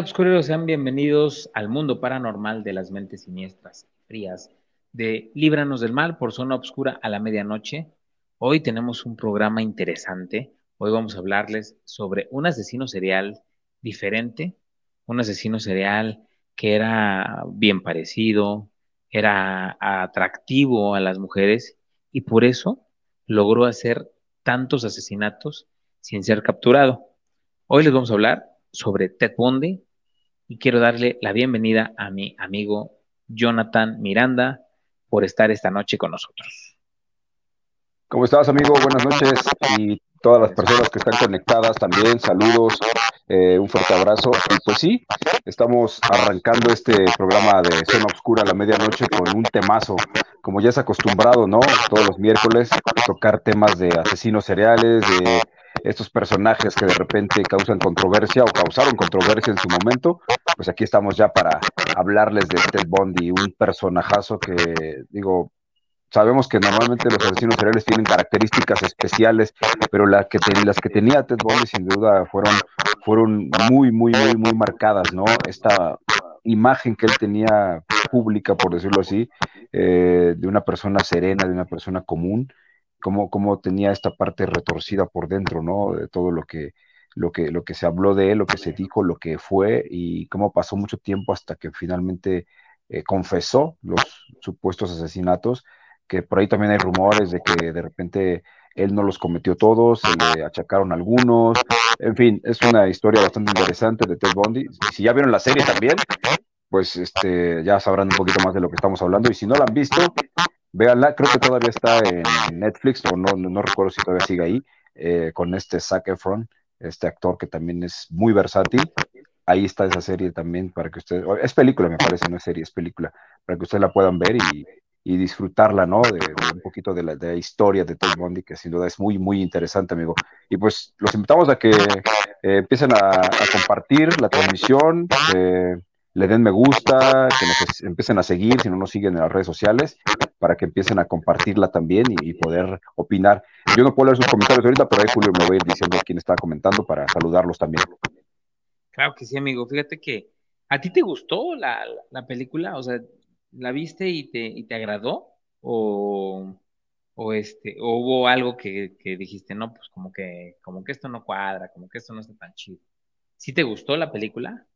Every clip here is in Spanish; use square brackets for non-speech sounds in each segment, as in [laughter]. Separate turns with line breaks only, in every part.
Obscureros, sean bienvenidos al mundo paranormal de las mentes siniestras frías de Líbranos del Mal por Zona Obscura a la medianoche. Hoy tenemos un programa interesante. Hoy vamos a hablarles sobre un asesino serial diferente, un asesino serial que era bien parecido, era atractivo a las mujeres y por eso logró hacer tantos asesinatos sin ser capturado. Hoy les vamos a hablar sobre Ted Bundy, y quiero darle la bienvenida a mi amigo Jonathan Miranda por estar esta noche con nosotros.
¿Cómo estás, amigo? Buenas noches y todas las personas que están conectadas también, saludos, eh, un fuerte abrazo. Y pues sí, estamos arrancando este programa de Zona Obscura a la medianoche con un temazo, como ya es acostumbrado, ¿no? Todos los miércoles tocar temas de asesinos cereales, de estos personajes que de repente causan controversia o causaron controversia en su momento, pues aquí estamos ya para hablarles de Ted Bundy, un personajazo que, digo, sabemos que normalmente los asesinos seriales tienen características especiales, pero la que las que tenía Ted Bundy sin duda fueron, fueron muy, muy, muy, muy marcadas, ¿no? Esta imagen que él tenía pública, por decirlo así, eh, de una persona serena, de una persona común, cómo, tenía esta parte retorcida por dentro, ¿no? De todo lo que, lo que, lo que se habló de él, lo que se dijo, lo que fue y cómo pasó mucho tiempo hasta que finalmente eh, confesó los supuestos asesinatos, que por ahí también hay rumores de que de repente él no los cometió todos, se le achacaron algunos, en fin, es una historia bastante interesante de Ted Bundy. Y si ya vieron la serie también, pues este, ya sabrán un poquito más de lo que estamos hablando. Y si no la han visto, Véanla, creo que todavía está en Netflix, o no, no recuerdo si todavía sigue ahí, eh, con este Zac Efron, este actor que también es muy versátil. Ahí está esa serie también para que ustedes, es película me parece, no es serie, es película, para que ustedes la puedan ver y, disfrutarla, ¿no? De, un poquito de la, historia de Ted Bundy, que sin duda es muy, muy interesante, amigo. Y pues los invitamos a que eh, empiecen a, compartir la transmisión, eh, le den me gusta, que nos empiecen a seguir, si no nos siguen en las redes sociales, para que empiecen a compartirla también y, poder opinar. Yo no puedo leer sus comentarios ahorita, pero ahí Julio me voy a ir diciendo quién está comentando para saludarlos también.
Claro que sí, amigo. Fíjate que a ti te gustó la, película, o sea, ¿la viste y te, y te agradó? ¿O, o este, o hubo algo que, que, dijiste, no, pues como que, como que esto no cuadra, como que esto no está tan chido? ¿Sí te gustó la película?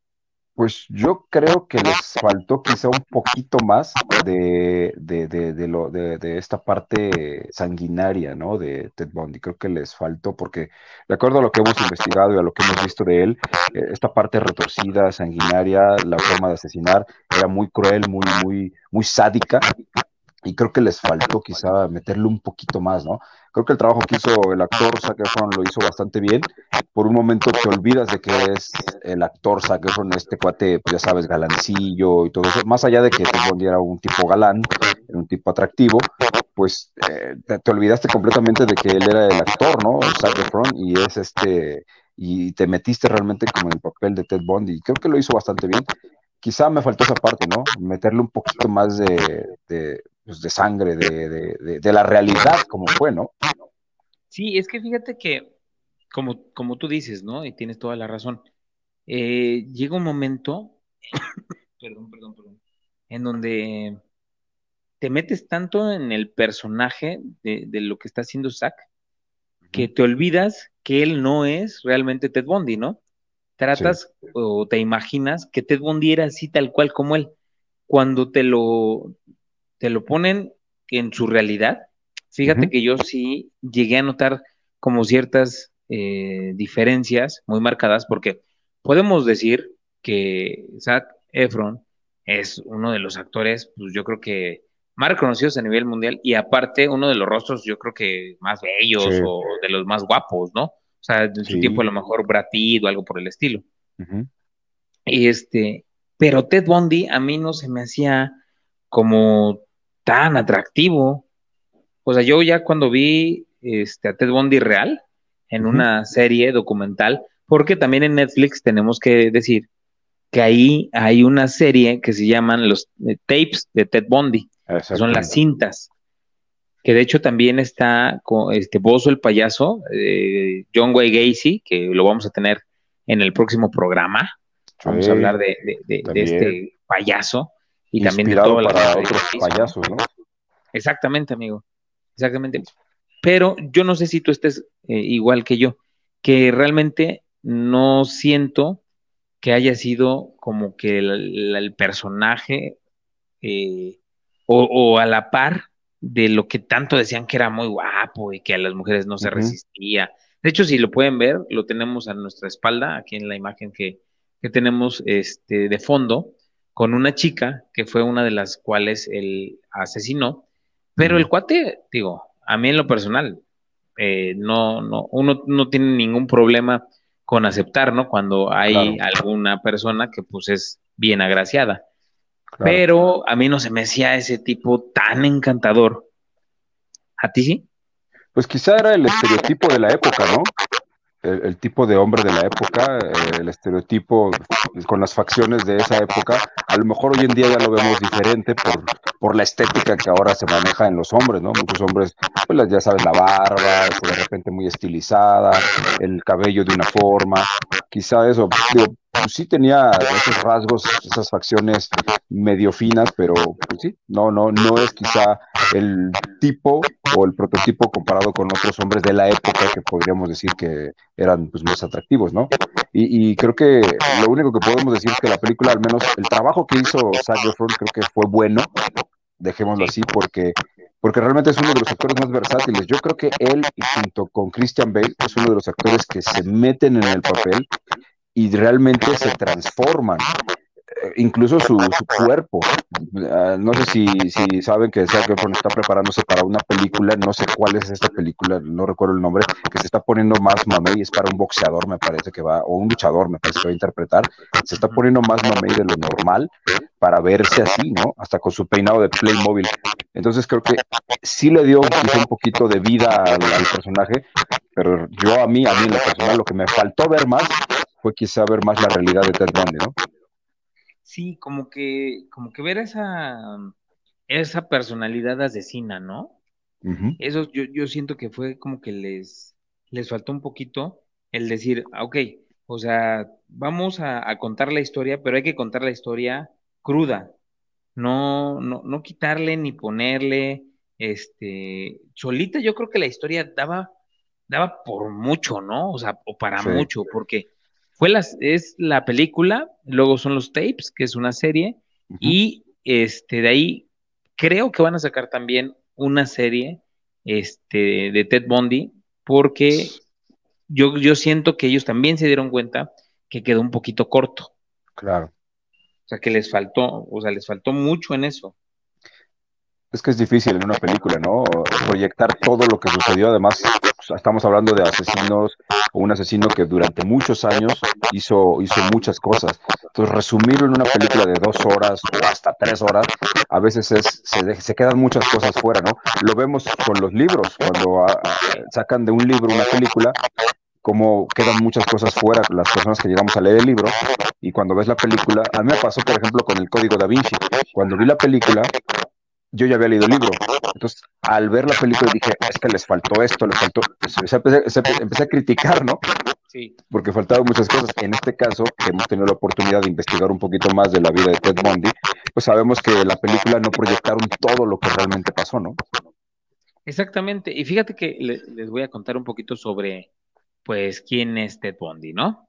Pues yo creo que les faltó quizá un poquito más de, de, de, lo, de, esta parte sanguinaria, ¿no? De Ted Bundy. Creo que les faltó porque, de acuerdo a lo que hemos investigado y a lo que hemos visto de él, eh, esta parte retorcida, sanguinaria, la forma de asesinar, era muy cruel, muy, muy, muy sádica y creo que les faltó quizá meterle un poquito más, ¿no? Creo que el trabajo que hizo el actor Zac Efron lo hizo bastante bien. Por un momento te olvidas de que es el actor Zac Efron, este cuate, pues ya sabes, galancillo y todo eso. Más allá de que Ted era un tipo galán, un tipo atractivo, pues eh, te, olvidaste completamente de que él era el actor, ¿no? Zac Efron, y es este, y te metiste realmente como en el papel de Ted Bundy. Creo que lo hizo bastante bien. Quizá me faltó esa parte, ¿no? Meterle un poquito más de pues, de sangre, de, de, la realidad como fue, ¿no?
Sí, es que fíjate que, como, como tú dices, ¿no? Y tienes toda la razón, eh, llega un momento, [coughs] perdón, perdón, perdón, en donde te metes tanto en el personaje de, lo que está haciendo Zack, que te olvidas que él no es realmente Ted Bundy, ¿no? Tratas o te imaginas que Ted Bundy era así tal cual como él. Cuando te lo, te lo ponen en su realidad. Fíjate que yo sí llegué a notar como ciertas eh, diferencias muy marcadas, porque podemos decir que Zac Efron es uno de los actores, pues yo creo que más reconocidos a nivel mundial y aparte uno de los rostros, yo creo que más bellos o de los más guapos, ¿no? O sea, en su tiempo a lo mejor bratido o algo por el estilo. Y este, pero Ted Bundy a mí no se me hacía como tan atractivo. O sea, yo ya cuando vi este, a Ted Bundy real en una serie documental, porque también en Netflix tenemos que decir que ahí hay una serie que se llaman los eh, tapes de Ted Bundy, son las cintas, que de hecho también está con este Bozo el payaso, eh, John Wayne Gacy, que lo vamos a tener en el próximo programa. Vamos a hablar de, este payaso y también de
todos para otros payasos, ¿no?
Exactamente, amigo. Exactamente. Pero yo no sé si tú estés eh, igual que yo, que realmente no siento que haya sido como que el, personaje eh, o, a la par de lo que tanto decían que era muy guapo y que a las mujeres no se resistía. De hecho, si lo pueden ver, lo tenemos a nuestra espalda, aquí en la imagen que, que tenemos este, de fondo, con una chica que fue una de las cuales él asesinó. Pero el cuate, digo, a mí en lo personal, eh, no, no, uno no tiene ningún problema con aceptar, ¿no? Cuando hay alguna persona que pues es bien agraciada. Pero a mí no se me hacía ese tipo tan encantador. ¿A ti sí?
Pues quizá era el estereotipo de la época, ¿no? el, tipo de hombre de la época, eh, el estereotipo con las facciones de esa época, a lo mejor hoy en día ya lo vemos diferente por, por la estética que ahora se maneja en los hombres, ¿no? Muchos hombres, pues ya sabes, la barba, de repente muy estilizada, el cabello de una forma, quizá eso, digo, pues sí tenía esos rasgos, esas facciones medio finas, pero pues sí, no, no, no es quizá el tipo o el prototipo comparado con otros hombres de la época que podríamos decir que eran pues más atractivos, ¿no? Y, creo que lo único que podemos decir es que la película, al menos el trabajo que hizo Zac Efron, creo que fue bueno, dejémoslo así, porque porque realmente es uno de los actores más versátiles. Yo creo que él, junto con Christian Bale, es uno de los actores que se meten en el papel y realmente se transforman. Eh, incluso su, cuerpo. Ah, no sé si, si saben que Zac Efron está preparándose para una película, no sé cuál es esta película, no recuerdo el nombre, que se está poniendo más mamey, es para un boxeador, me parece que va, o un luchador, me parece que va a interpretar, se está poniendo más mamey de lo normal para verse así, ¿no? Hasta con su peinado de Playmobil. Entonces creo que sí le dio un poquito de vida al, al personaje, pero yo a mí, a mí en lo personal, lo que me faltó ver más fue quizá ver más la realidad de Ted Bundy, ¿no?
Sí, como que, como que ver esa, esa personalidad asesina, ¿no? Eso yo, yo siento que fue como que les, les faltó un poquito el decir, ah, ok, o sea, vamos a, a, contar la historia, pero hay que contar la historia cruda, no, no, no quitarle ni ponerle, este, solita yo creo que la historia daba, daba por mucho, ¿no? O sea, o para mucho, porque fue las, es la película, luego son los tapes, que es una serie, y este, de ahí creo que van a sacar también una serie este, de Ted Bundy, porque yo, yo siento que ellos también se dieron cuenta que quedó un poquito corto.
Claro.
O sea, que les faltó, o sea, les faltó mucho en eso.
Es que es difícil en una película, ¿no? Proyectar todo lo que sucedió. Además, estamos hablando de asesinos, o un asesino que durante muchos años hizo, hizo muchas cosas. Entonces, resumirlo en una película de dos horas o hasta tres horas, a veces es, se, se quedan muchas cosas fuera, ¿no? Lo vemos con los libros, cuando ah, ah, sacan de un libro una película, como quedan muchas cosas fuera, las personas que llegamos a leer el libro, y cuando ves la película, a mí me pasó, por ejemplo, con el Código da Vinci. Cuando vi la película, yo ya había leído el libro. Entonces, al ver la película dije, es que les faltó esto, les faltó. Empecé, a criticar, ¿no? Sí. Porque faltaban muchas cosas. En este caso, que hemos tenido la oportunidad de investigar un poquito más de la vida de Ted Bundy, pues sabemos que la película no proyectaron todo lo que realmente pasó, ¿no?
Exactamente. Y fíjate que les voy a contar un poquito sobre, pues, quién es Ted Bundy, ¿no?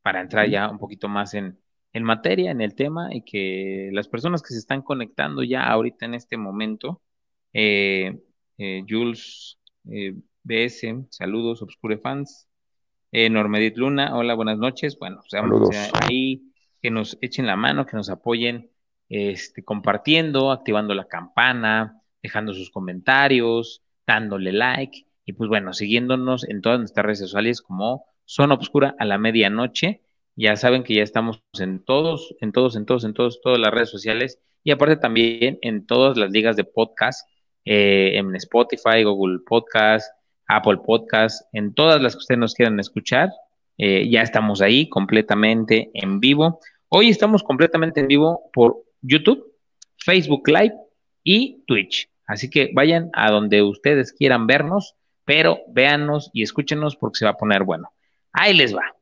Para entrar ya un poquito más en, en materia, en el tema, y que las personas que se están conectando ya ahorita en este momento, eh, eh, Jules eh, BS, saludos, Obscure Fans, Normedit Luna, hola, buenas noches, bueno, saludos. ahí que nos echen la mano, que nos apoyen, este, compartiendo, activando la campana, dejando sus comentarios, dándole like, y pues bueno, siguiéndonos en todas nuestras redes sociales como Zona Obscura a la medianoche ya saben que ya estamos en todos, en todos, en todos, en todos, todas las redes sociales y aparte también en todas las ligas de podcast, eh, en Spotify, Google Podcast, Apple Podcast, en todas las que ustedes nos quieran escuchar. Eh, ya estamos ahí completamente en vivo. Hoy estamos completamente en vivo por YouTube, Facebook Live y Twitch. Así que vayan a donde ustedes quieran vernos, pero véanos y escúchenos porque se va a poner bueno. Ahí les va.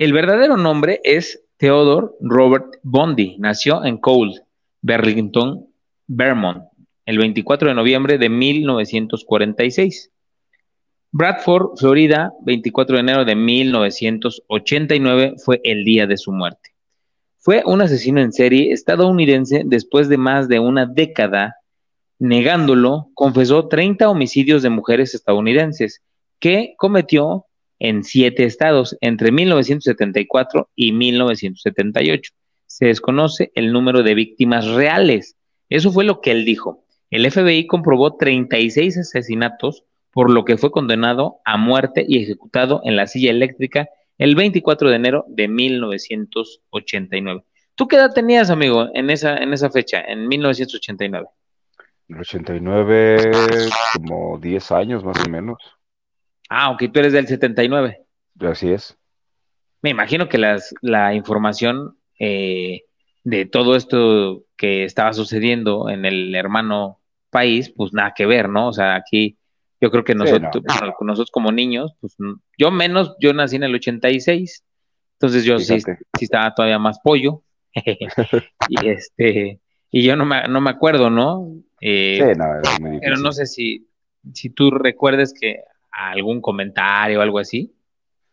El verdadero nombre es Theodore Robert Bondi nació en Cole, Burlington, Vermont, el 24 de noviembre de 1946. Bradford, Florida, 24 de enero de 1989 fue el día de su muerte. Fue un asesino en serie estadounidense después de más de una década negándolo, confesó 30 homicidios de mujeres estadounidenses que cometió en siete estados entre 1974 y 1978. Se desconoce el número de víctimas reales. Eso fue lo que él dijo. El FBI comprobó 36 asesinatos, por lo que fue condenado a muerte y ejecutado en la silla eléctrica el 24 de enero de 1989. ¿Tú qué edad tenías, amigo, en esa, en esa fecha, en 1989?
En 89, como 10 años más o menos.
Ah, ok, tú eres del 79.
Así es.
Me imagino que las, la información eh, de todo esto que estaba sucediendo en el hermano país, pues nada que ver, ¿no? O sea, aquí yo creo que nosotros, nosotros como niños, pues yo menos, yo nací en el 86, entonces yo sí, sí estaba todavía más pollo. [laughs] y este, y yo no me, no me acuerdo, ¿no? Eh, sí, no, pero no sé si, si tú recuerdes que algún comentario o algo así?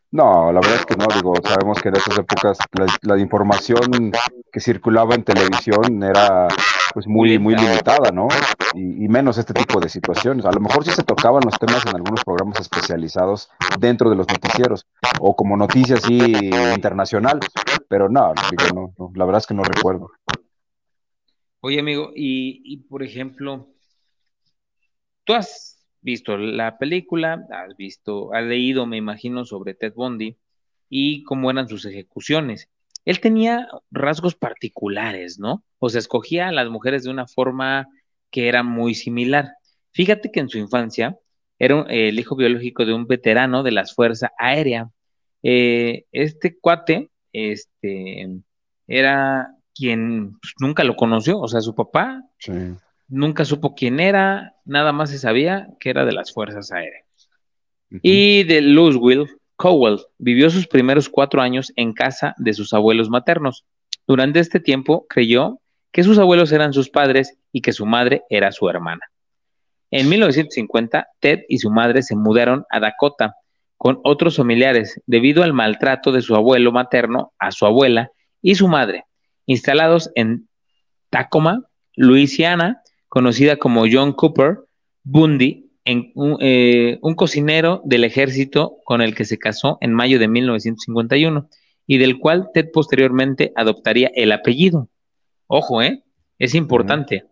No, la verdad es que no, digo, sabemos que en esas épocas la, información que circulaba en televisión era pues muy, muy limitada, ¿no? Y, menos este tipo de situaciones. A lo mejor sí se tocaban los temas en algunos programas especializados dentro de los noticieros, o como noticias así internacional, pero no, digo, no, la verdad es que no recuerdo.
Oye, amigo, y, y por ejemplo, tú has visto la película, has visto, has leído, me imagino, sobre Ted Bundy y cómo eran sus ejecuciones. Él tenía rasgos particulares, ¿no? O sea, escogía a las mujeres de una forma que era muy similar. Fíjate que en su infancia era el hijo biológico de un veterano de las Fuerzas Aéreas. Eh, este cuate, este, era quien pues, nunca lo conoció, o sea, su papá sí. Nunca supo quién era, nada más se sabía que era de las Fuerzas Aéreas. Y de Louisville, Cowell vivió sus primeros cuatro años en casa de sus abuelos maternos. Durante este tiempo creyó que sus abuelos eran sus padres y que su madre era su hermana. En 1950, Ted y su madre se mudaron a Dakota con otros familiares debido al maltrato de su abuelo materno a su abuela y su madre, instalados en Tacoma, Luisiana, conocida como John Cooper Bundy, en, eh, un cocinero del ejército con el que se casó en mayo de 1951 y del cual Ted posteriormente adoptaría el apellido. Ojo, ¿eh? Es importante.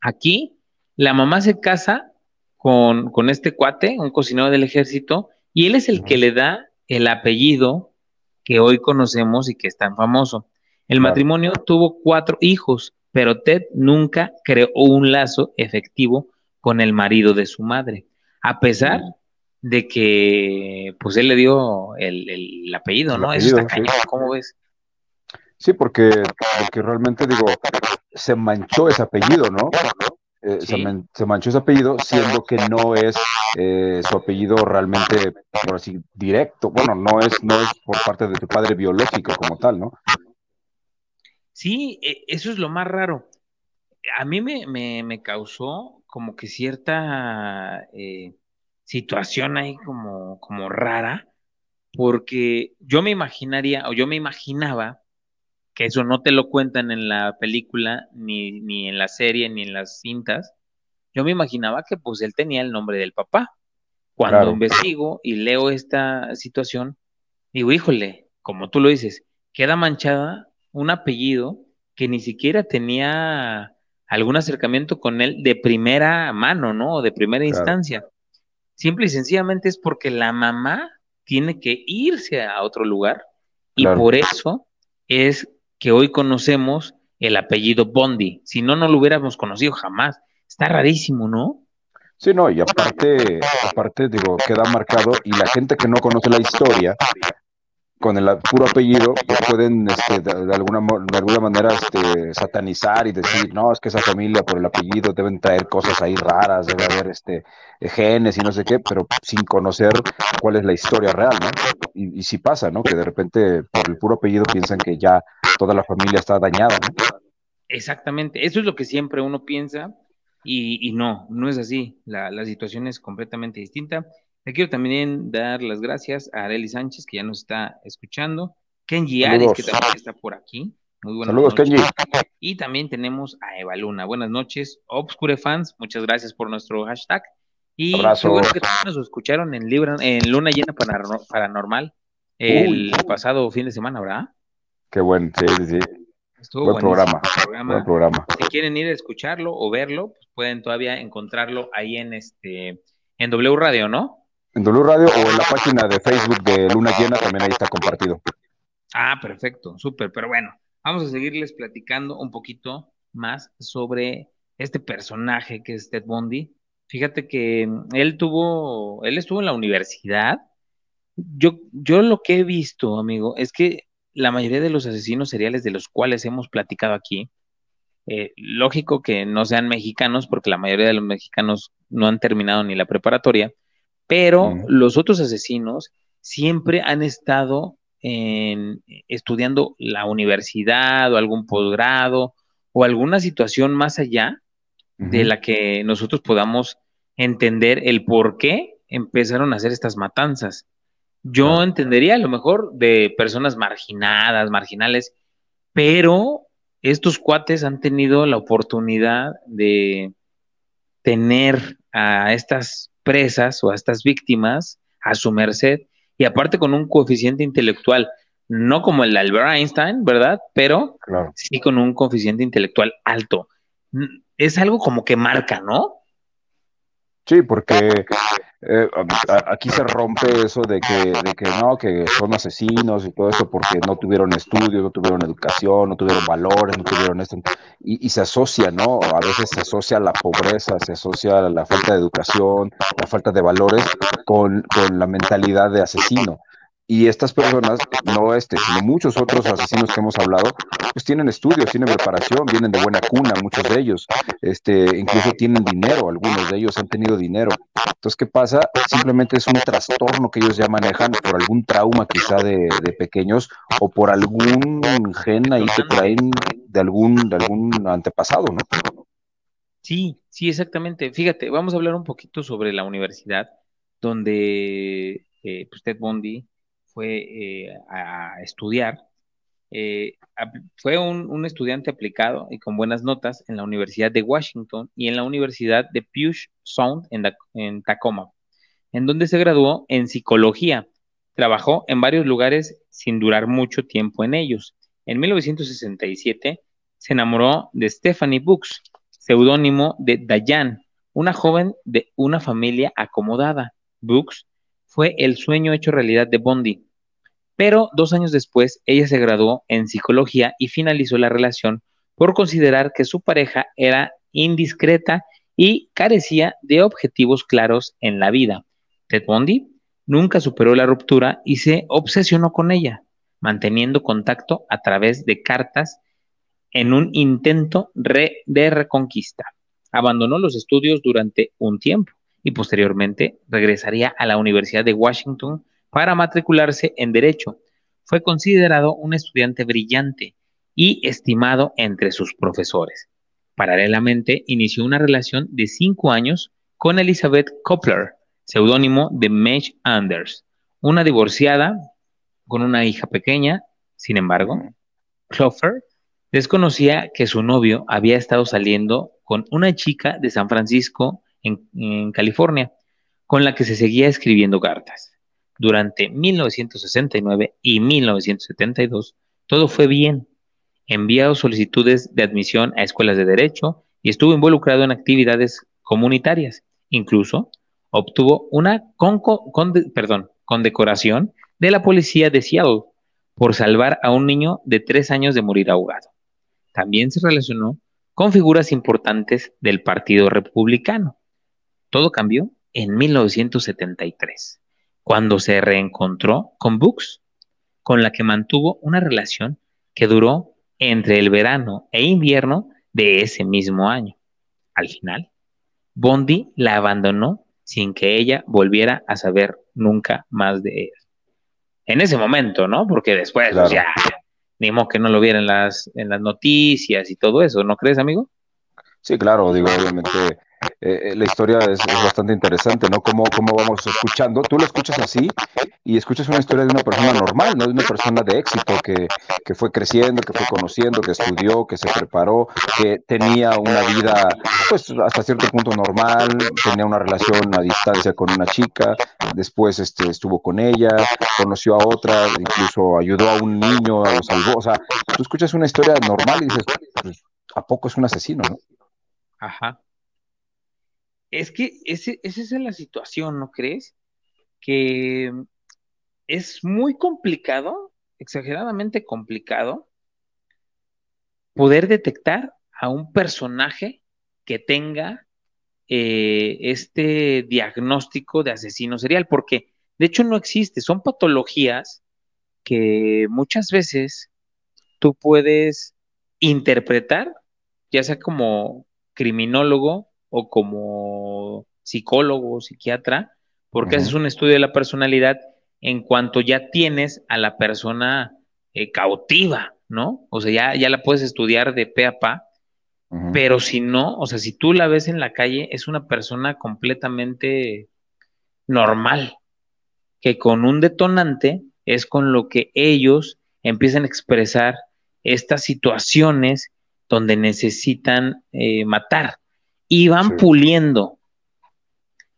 Aquí la mamá se casa con, con, este cuate, un cocinero del ejército, y él es el que le da el apellido que hoy conocemos y que es tan famoso. El matrimonio tuvo cuatro hijos, pero Ted nunca creó un lazo efectivo con el marido de su madre, a pesar de que pues él le dio el, apellido, ¿no? Eso está cañón, ¿cómo ves?
Sí, porque, porque realmente digo, se manchó ese apellido, ¿no? Eh, se, manchó ese apellido, siendo que no es eh, su apellido realmente, por así, directo. Bueno, no es, no es por parte de tu padre biológico como tal, ¿no?
Sí, e, eso es lo más raro. A mí me, causó como que cierta eh, situación ahí como, como rara, porque yo me imaginaría, o yo me imaginaba, que eso no te lo cuentan en la película, ni, ni en la serie, ni en las cintas, yo me imaginaba que pues él tenía el nombre del papá. Cuando investigo y leo esta situación, digo, híjole, como tú lo dices, queda manchada un apellido que ni siquiera tenía algún acercamiento con él de primera mano, ¿no? O de primera instancia. Simple y sencillamente es porque la mamá tiene que irse a otro lugar y por eso es que hoy conocemos el apellido Bondi. Si no, no lo hubiéramos conocido jamás. Está rarísimo, ¿no?
Sí, no, y aparte, aparte, digo, queda marcado y la gente que no conoce la historia, con el puro apellido, pues pueden este, de, alguna, de alguna manera este, satanizar y decir, no, es que esa familia por el apellido deben traer cosas ahí raras, debe haber este, genes y no sé qué, pero sin conocer cuál es la historia real, ¿no? Y, y sí pasa, ¿no? Que de repente por el puro apellido piensan que ya toda la familia está dañada, ¿no?
Exactamente, eso es lo que siempre uno piensa y, no, no es así, la, la situación es completamente distinta le quiero también dar las gracias a Areli Sánchez, que ya nos está escuchando. Kenji Ares, que también está por aquí.
Muy buenas Saludos, Kenji.
Y también tenemos a Eva Luna. Buenas noches, Obscure Fans. Muchas gracias por nuestro hashtag. Y Abrazo. bueno que también nos escucharon en, en Luna Llena Paranormal el pasado fin de semana, ¿verdad?
Qué buen, sí, sí, sí. Estuvo buen programa, buen programa.
Si quieren ir a escucharlo o verlo, pues pueden todavía encontrarlo ahí en este en W Radio, ¿no?
En W Radio o en la página de Facebook de Luna Llena, también ahí está compartido.
Ah, perfecto, súper, pero bueno, vamos a seguirles platicando un poquito más sobre este personaje que es Ted Bundy. Fíjate que él tuvo, él estuvo en la universidad. Yo, yo lo que he visto, amigo, es que la mayoría de los asesinos seriales de los cuales hemos platicado aquí, eh, lógico que no sean mexicanos, porque la mayoría de los mexicanos no han terminado ni la preparatoria, pero los otros asesinos siempre han estado en, estudiando la universidad o algún posgrado o alguna situación más allá de la que nosotros podamos entender el por qué empezaron a hacer estas matanzas. Yo entendería a lo mejor de personas marginadas, marginales, pero estos cuates han tenido la oportunidad de tener a estas presas o a estas víctimas a su merced y aparte con un coeficiente intelectual, no como el de Albert Einstein, ¿verdad? Pero sí con un coeficiente intelectual alto. Es algo como que marca, ¿no?
Sí, porque eh, aquí se rompe eso de que, de que no, que son asesinos y todo eso porque no tuvieron estudios, no tuvieron educación, no tuvieron valores, no tuvieron esto. Y, y, se asocia, ¿no? A veces se asocia la pobreza, se asocia la falta de educación, la falta de valores con, con la mentalidad de asesino. Y estas personas, no este, sino muchos otros asesinos que hemos hablado, pues tienen estudios, tienen preparación, vienen de buena cuna, muchos de ellos, este, incluso tienen dinero, algunos de ellos han tenido dinero. Entonces, ¿qué pasa? Simplemente es un trastorno que ellos ya manejan por algún trauma quizá de, pequeños o por algún gen ahí que traen de algún, de algún antepasado, ¿no?
Sí, sí, exactamente. Fíjate, vamos a hablar un poquito sobre la universidad donde eh, pues Ted Bundy fue eh, a estudiar. Eh, fue un, estudiante aplicado y con buenas notas en la Universidad de Washington y en la Universidad de Puget Sound en, Tacoma, en donde se graduó en psicología. Trabajó en varios lugares sin durar mucho tiempo en ellos. En 1967 se enamoró de Stephanie Books, seudónimo de Dayan, una joven de una familia acomodada. Books fue el sueño hecho realidad de Bondi, pero dos años después, ella se graduó en psicología y finalizó la relación por considerar que su pareja era indiscreta y carecía de objetivos claros en la vida. Ted Bundy nunca superó la ruptura y se obsesionó con ella, manteniendo contacto a través de cartas en un intento de reconquista. Abandonó los estudios durante un tiempo y posteriormente regresaría a la Universidad de Washington para matricularse en Derecho. Fue considerado un estudiante brillante y estimado entre sus profesores. Paralelamente, inició una relación de cinco años con Elizabeth Kopler, seudónimo de Madge Anders, una divorciada con una hija pequeña. Sin embargo, Clover desconocía que su novio había estado saliendo con una chica de San Francisco, en, California, con la que se seguía escribiendo cartas. Durante 1969 y 1972, todo fue bien. Envió solicitudes de admisión a escuelas de derecho y estuvo involucrado en actividades comunitarias. Incluso obtuvo una condecoración de la policía de Seattle por salvar a un niño de tres años de morir ahogado. También se relacionó con figuras importantes del Partido Republicano. Todo cambió en 1973 cuando se reencontró con Books. con la que mantuvo una relación que duró entre el verano e invierno de ese mismo año. Al final, Bondi la abandonó sin que ella volviera a saber nunca más de él. En ese momento, ¿no? Porque después, pues, ya, ni modo que no lo viera en las, en las noticias y todo eso, ¿no crees, amigo?
Sí, claro, digo, obviamente eh, la historia es, bastante interesante, ¿no? Cómo, cómo vamos escuchando, tú lo escuchas así y escuchas una historia de una persona normal, ¿no? De una persona de éxito que, que fue creciendo, que fue conociendo, que estudió, que se preparó, que tenía una vida, pues hasta cierto punto normal, tenía una relación a distancia con una chica, después este, estuvo con ella, conoció a otra, incluso ayudó a un niño, lo salvó, o sea, tú escuchas una historia normal y dices, pues, ¿a poco es un asesino, no?
Ajá. Es que esa es la situación, ¿no crees? Que es muy complicado, exageradamente complicado, poder detectar a un personaje que tenga eh, este diagnóstico de asesino serial, porque de hecho no existe, son patologías que muchas veces tú puedes interpretar, ya sea como criminólogo o como psicólogo o psiquiatra, porque haces un estudio de la personalidad en cuanto ya tienes a la persona eh, cautiva, ¿no? O sea, ya, ya la puedes estudiar de pe a pa, pero si no, o sea, si tú la ves en la calle, es una persona completamente normal, que con un detonante es con lo que ellos empiezan a expresar estas situaciones donde necesitan eh, matar y van puliendo.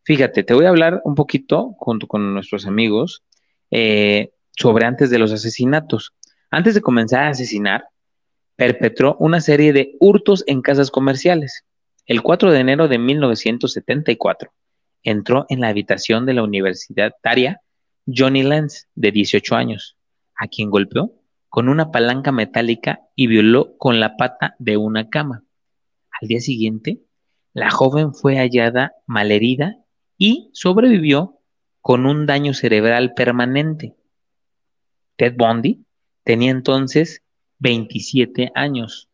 Fíjate, te voy a hablar un poquito junto con nuestros amigos eh, sobre antes de los asesinatos. Antes de comenzar a asesinar, perpetró una serie de hurtos en casas comerciales. El 4 de enero de 1974, entró en la habitación de la universitaria Johnny Lenz, de 18 años, a quien golpeó con una palanca metálica y violó con la pata de una cama. Al día siguiente, la joven fue hallada malherida y sobrevivió con un daño cerebral permanente. Ted Bundy tenía entonces 27 años.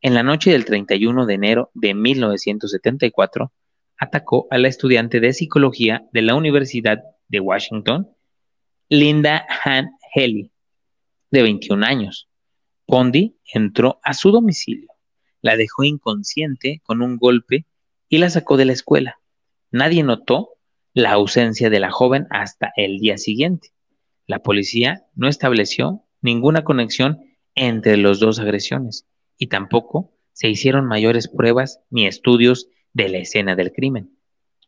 En la noche del 31 de enero de 1974, atacó a la estudiante de psicología de la Universidad de Washington, Linda Han Haley, de 21 años. Bondi entró a su domicilio, la dejó inconsciente con un golpe y la sacó de la escuela. Nadie notó la ausencia de la joven hasta el día siguiente. La policía no estableció ninguna conexión entre las dos agresiones y tampoco se hicieron mayores pruebas ni estudios de la escena del crimen.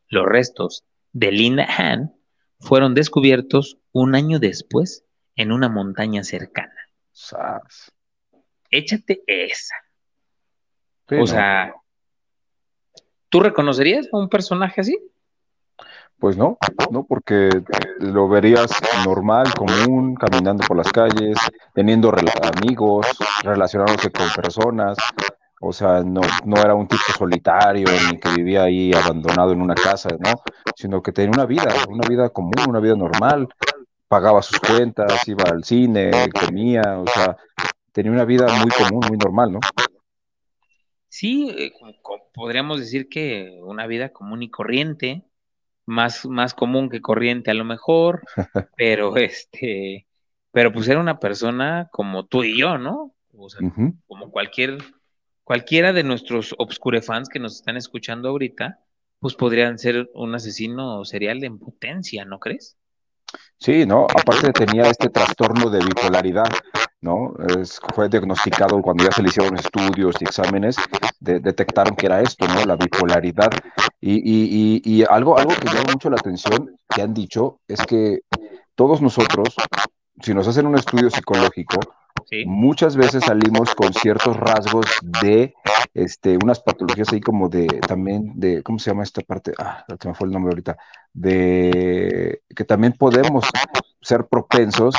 Los restos de Linda Han fueron descubiertos un año después en una montaña cercana. Échate esa. O sea, ¿tú reconocerías a un personaje así?
Pues no, no, porque lo verías normal, común, caminando por las calles, teniendo amigos, relacionándose con personas. O sea, no, no era un tipo solitario ni que vivía ahí abandonado en una casa, ¿no? Sino que tenía una vida, una vida común, una vida normal, pagaba sus cuentas, iba al cine, comía, o sea, tenía una vida muy común, muy normal, ¿no?
Sí, eh, podríamos decir que una vida común y corriente, más, más común que corriente a lo mejor, [laughs] pero este, pero pues era una persona como tú y yo, ¿no? O sea, como cualquier, cualquiera de nuestros obscure fans que nos están escuchando ahorita, pues podrían ser un asesino serial en potencia, ¿no crees?
Sí, ¿no? Aparte tenía este trastorno de bipolaridad, ¿no? fue diagnosticado cuando ya se le hicieron estudios y exámenes, detectaron que era esto, ¿no? La bipolaridad. Y, y, y, algo, algo que llama mucho la atención, que han dicho, es que todos nosotros, si nos hacen un estudio psicológico, muchas veces salimos con ciertos rasgos de este, unas patologías ahí como de, también de, ¿cómo se llama esta parte? Ah, se me fue el nombre ahorita, de que también podemos ser propensos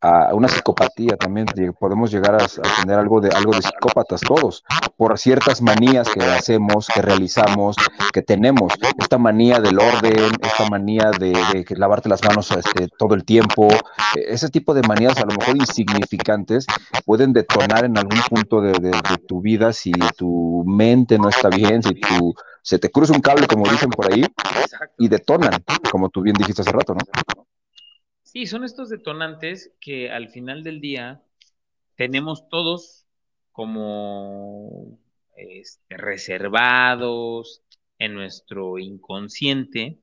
a una psicopatía también. Podemos llegar a, tener algo de, algo de psicópatas todos, por ciertas manías que hacemos, que realizamos, que tenemos. Esta manía del orden, esta manía de, lavarte las manos este, todo el tiempo, e, ese tipo de manías a lo mejor insignificantes pueden detonar en algún punto de, de tu vida si tu mente no está bien, si tu se te cruza un cable, como dicen por ahí, y detonan, como tú bien dijiste hace rato, ¿no?
Sí, son estos detonantes que al final del día tenemos todos como este, reservados en nuestro inconsciente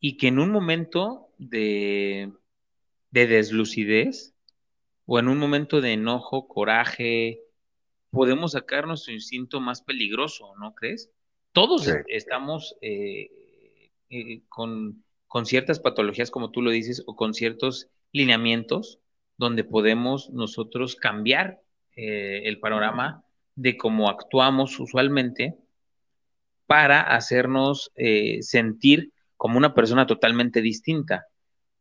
y que en un momento de, de deslucidez o en un momento de enojo, coraje, podemos sacar nuestro instinto más peligroso, ¿no crees? Todos estamos eh, eh, con, ciertas patologías, como tú lo dices, o con ciertos lineamientos donde podemos nosotros cambiar eh, el panorama de cómo actuamos usualmente para hacernos sentir como una persona totalmente distinta.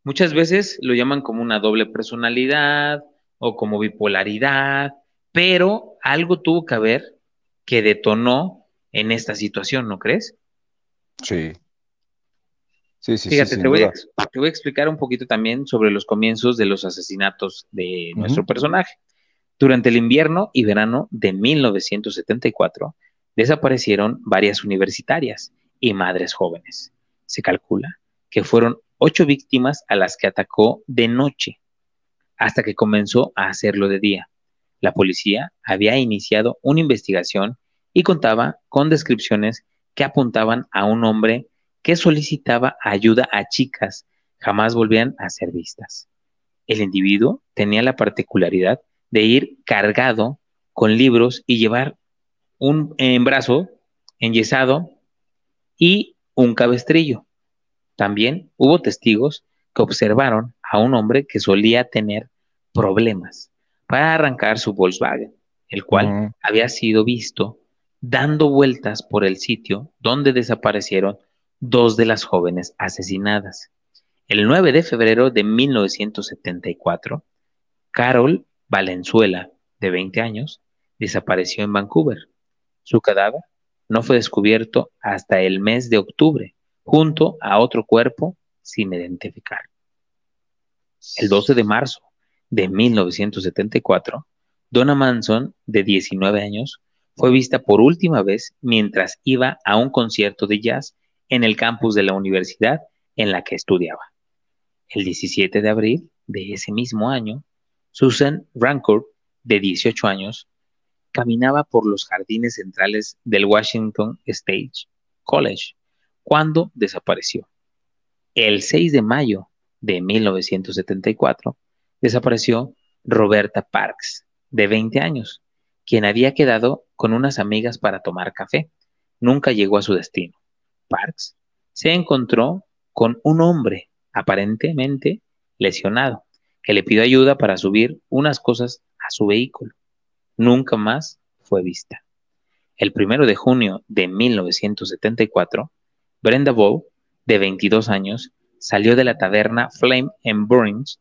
Muchas veces lo llaman como una doble personalidad o como bipolaridad, pero algo tuvo que haber que detonó en esta situación, ¿no crees?
Sí. Sí, sí,
Fíjate, te, voy a, te, voy a, explicar un poquito también sobre los comienzos de los asesinatos de nuestro personaje. Durante el invierno y verano de 1974, desaparecieron varias universitarias y madres jóvenes. Se calcula que fueron ocho víctimas a las que atacó de noche, hasta que comenzó a hacerlo de día. La policía había iniciado una investigación y contaba con descripciones que apuntaban a un hombre que solicitaba ayuda a chicas, jamás volvían a ser vistas. El individuo tenía la particularidad de ir cargado con libros y llevar un en brazo enyesado y un cabestrillo. También hubo testigos que observaron a un hombre que solía tener problemas para arrancar su Volkswagen, el cual había sido visto dando vueltas por el sitio donde desaparecieron dos de las jóvenes asesinadas. El 9 de febrero de 1974, Carol Valenzuela, de 20 años, desapareció en Vancouver. Su cadáver no fue descubierto hasta el mes de octubre, junto a otro cuerpo sin identificar. El 12 de marzo de 1974, Donna Manson, de 19 años, fue vista por última vez mientras iba a un concierto de jazz en el campus de la universidad en la que estudiaba. El 17 de abril de ese mismo año, Susan Rancourt, de 18 años, caminaba por los jardines centrales del Washington State College cuando desapareció. El 6 de mayo de 1974 desapareció Roberta Parks, de 20 años, quien había quedado con unas amigas para tomar café. Nunca llegó a su destino. Parks se encontró con un hombre aparentemente lesionado, que le pidió ayuda para subir unas cosas a su vehículo. Nunca más fue vista. El primero de junio de 1974, Brenda Bow, de 22 años, salió de la taberna Flame and Burns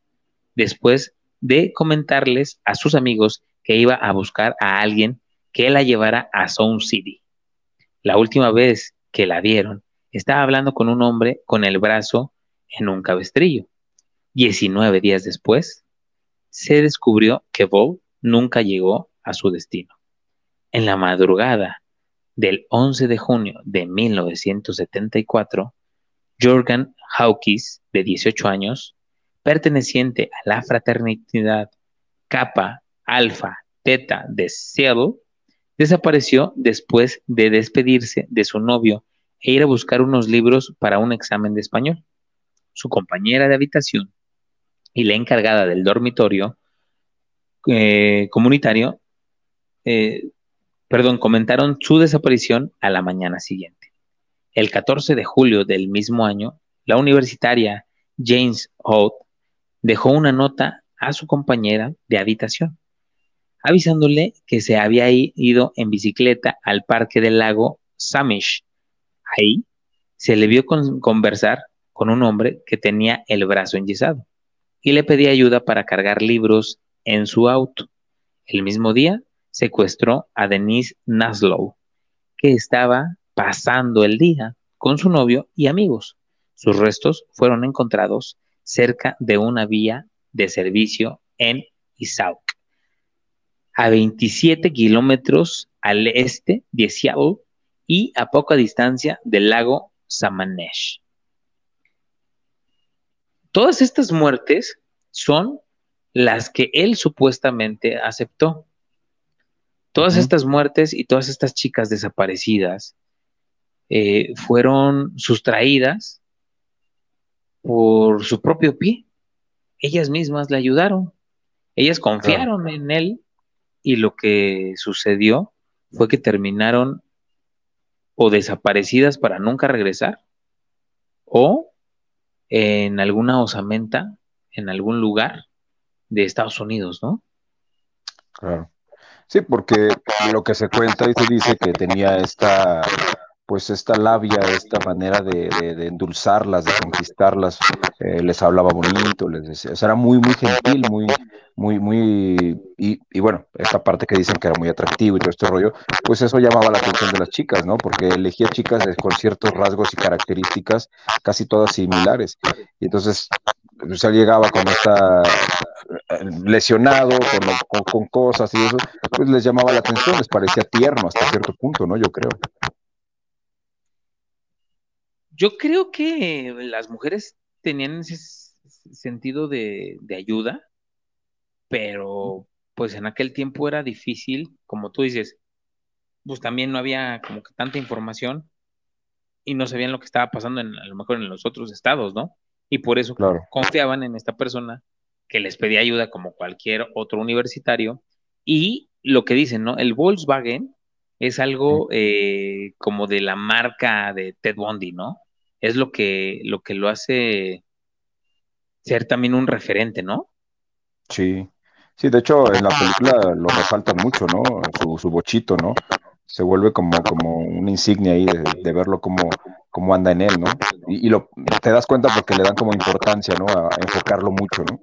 después de comentarles a sus amigos que iba a buscar a alguien que la llevara a Sound City. La última vez que la vieron, estaba hablando con un hombre con el brazo en un cabestrillo. Diecinueve días después, se descubrió que Bob nunca llegó a su destino. En la madrugada del 11 de junio de 1974, Jorgen Hawkins, de 18 años, perteneciente a la fraternidad Kappa Alpha Theta de Seattle, desapareció después de despedirse de su novio e ir a buscar unos libros para un examen de español. Su compañera de habitación y la encargada del dormitorio eh, comunitario, eh, perdón, comentaron su desaparición a la mañana siguiente. El 14 de julio del mismo año, la universitaria James Holt dejó una nota a su compañera de habitación avisándole que se había ido en bicicleta al parque del lago Samish. Ahí se le vio conversar con un hombre que tenía el brazo enyesado. y le pedía ayuda para cargar libros en su auto. El mismo día secuestró a Denise Naslow, que estaba pasando el día con su novio y amigos. Sus restos fueron encontrados cerca de una vía de servicio en Isauk, a 27 kilómetros al este de Seattle y a poca distancia del lago Samanesh. Todas estas muertes son las que él supuestamente aceptó. Todas estas muertes y todas estas chicas desaparecidas eh, fueron sustraídas por su propio pie. Ellas mismas le ayudaron. Ellas confiaron en él y lo que sucedió fue que terminaron o desaparecidas para nunca regresar o en alguna osamenta en algún lugar de Estados Unidos, ¿no?
Claro. Sí, porque lo que se cuenta y se dice que tenía esta pues esta labia, esta manera de, endulzarlas, de conquistarlas, eh, les hablaba bonito, les decía, era muy, muy gentil, muy, muy, muy, y, bueno, esta parte que dicen que era muy atractivo y todo este rollo, pues eso llamaba la atención de las chicas, ¿no? Porque elegía chicas con ciertos rasgos y características casi todas similares. Y entonces, él llegaba con esta eh, lesionado, con, con cosas y eso, pues les llamaba la atención, les parecía tierno hasta cierto punto, ¿no? Yo creo.
Yo creo que las mujeres tenían ese sentido de, ayuda, pero pues en aquel tiempo era difícil, como tú dices, pues también no había como que tanta información y no sabían lo que estaba pasando en, a lo mejor en los otros estados, ¿no? Y por eso confiaban en esta persona que les pedía ayuda como cualquier otro universitario. Y lo que dicen, ¿no? El Volkswagen es algo eh, como de la marca de Ted Bundy, ¿no? es lo que, lo que lo hace ser también un referente, ¿no?
Sí, sí, de hecho en la película lo resalta mucho, ¿no? Su, bochito, ¿no? Se vuelve como, como una insignia ahí de, verlo como, como, anda en él, ¿no? Y, lo, te das cuenta porque le dan como importancia, ¿no? A, enfocarlo mucho, ¿no?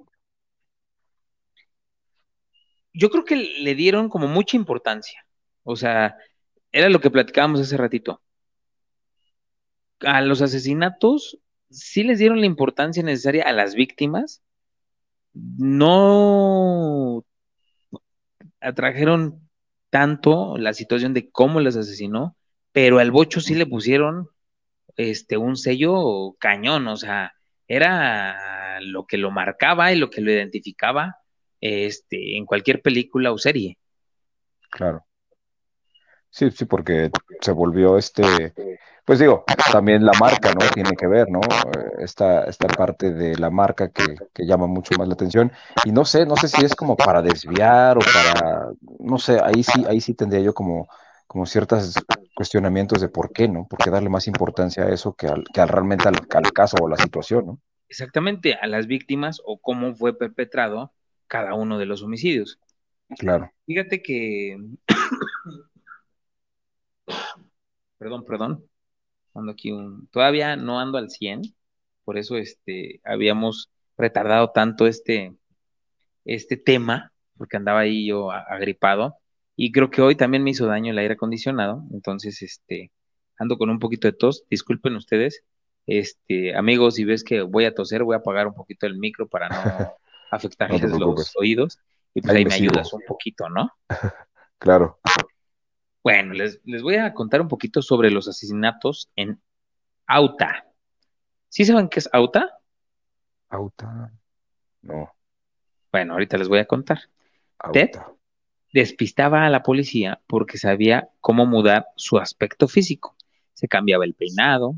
Yo creo que le dieron como mucha importancia. O sea, era lo que platicábamos hace ratito a los asesinatos sí les dieron la importancia necesaria a las víctimas, no atrajeron tanto la situación de cómo les asesinó, pero al bocho sí le pusieron este un sello cañón, o sea, era lo que lo marcaba y lo que lo identificaba este en cualquier película o serie.
Claro. Sí, sí, porque se volvió este pues digo, también la marca, ¿no? Tiene que ver, ¿no? Esta, esta parte de la marca que, llama mucho más la atención. Y no sé, no sé si es como para desviar o para, no sé, ahí sí, ahí sí tendría yo como, como ciertos cuestionamientos de por qué, ¿no? ¿Por qué darle más importancia a eso que, al, que realmente al, al caso o la situación, ¿no?
Exactamente, a las víctimas o cómo fue perpetrado cada uno de los homicidios.
Claro.
Fíjate que... perdón, perdón. Ando aquí un, todavía no ando al 100, por eso este, habíamos retardado tanto este, este tema, porque andaba ahí yo agripado, y creo que hoy también me hizo daño el aire acondicionado, entonces este, ando con un poquito de tos, disculpen ustedes, este, amigos, si ves que voy a toser, voy a apagar un poquito el micro para no [laughs] afectarles los oídos, y pues ahí, me ayudas un poquito, ¿no? [laughs]
claro.
Bueno, les, voy a contar un poquito sobre los asesinatos en Auta. ¿Sí saben qué es Auta?
Auta. No.
Bueno, ahorita les voy a contar. Ted despistaba a la policía porque sabía cómo mudar su aspecto físico. Se cambiaba el peinado,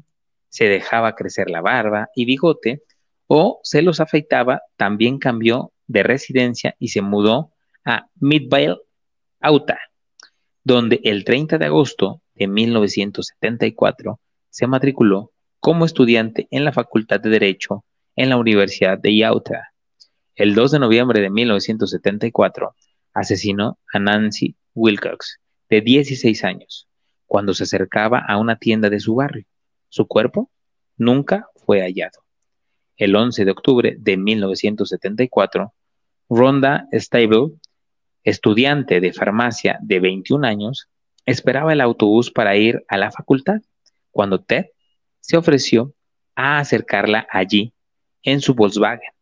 se dejaba crecer la barba y bigote o se los afeitaba. También cambió de residencia y se mudó a Midvale, Auta donde el 30 de agosto de 1974 se matriculó como estudiante en la Facultad de Derecho en la Universidad de Utah. El 2 de noviembre de 1974 asesinó a Nancy Wilcox, de 16 años, cuando se acercaba a una tienda de su barrio. Su cuerpo nunca fue hallado. el 11 de octubre de 1974, Rhonda Stable, estudiante de farmacia de 21 años, esperaba el autobús para ir a la facultad cuando Ted se ofreció a acercarla allí en su Volkswagen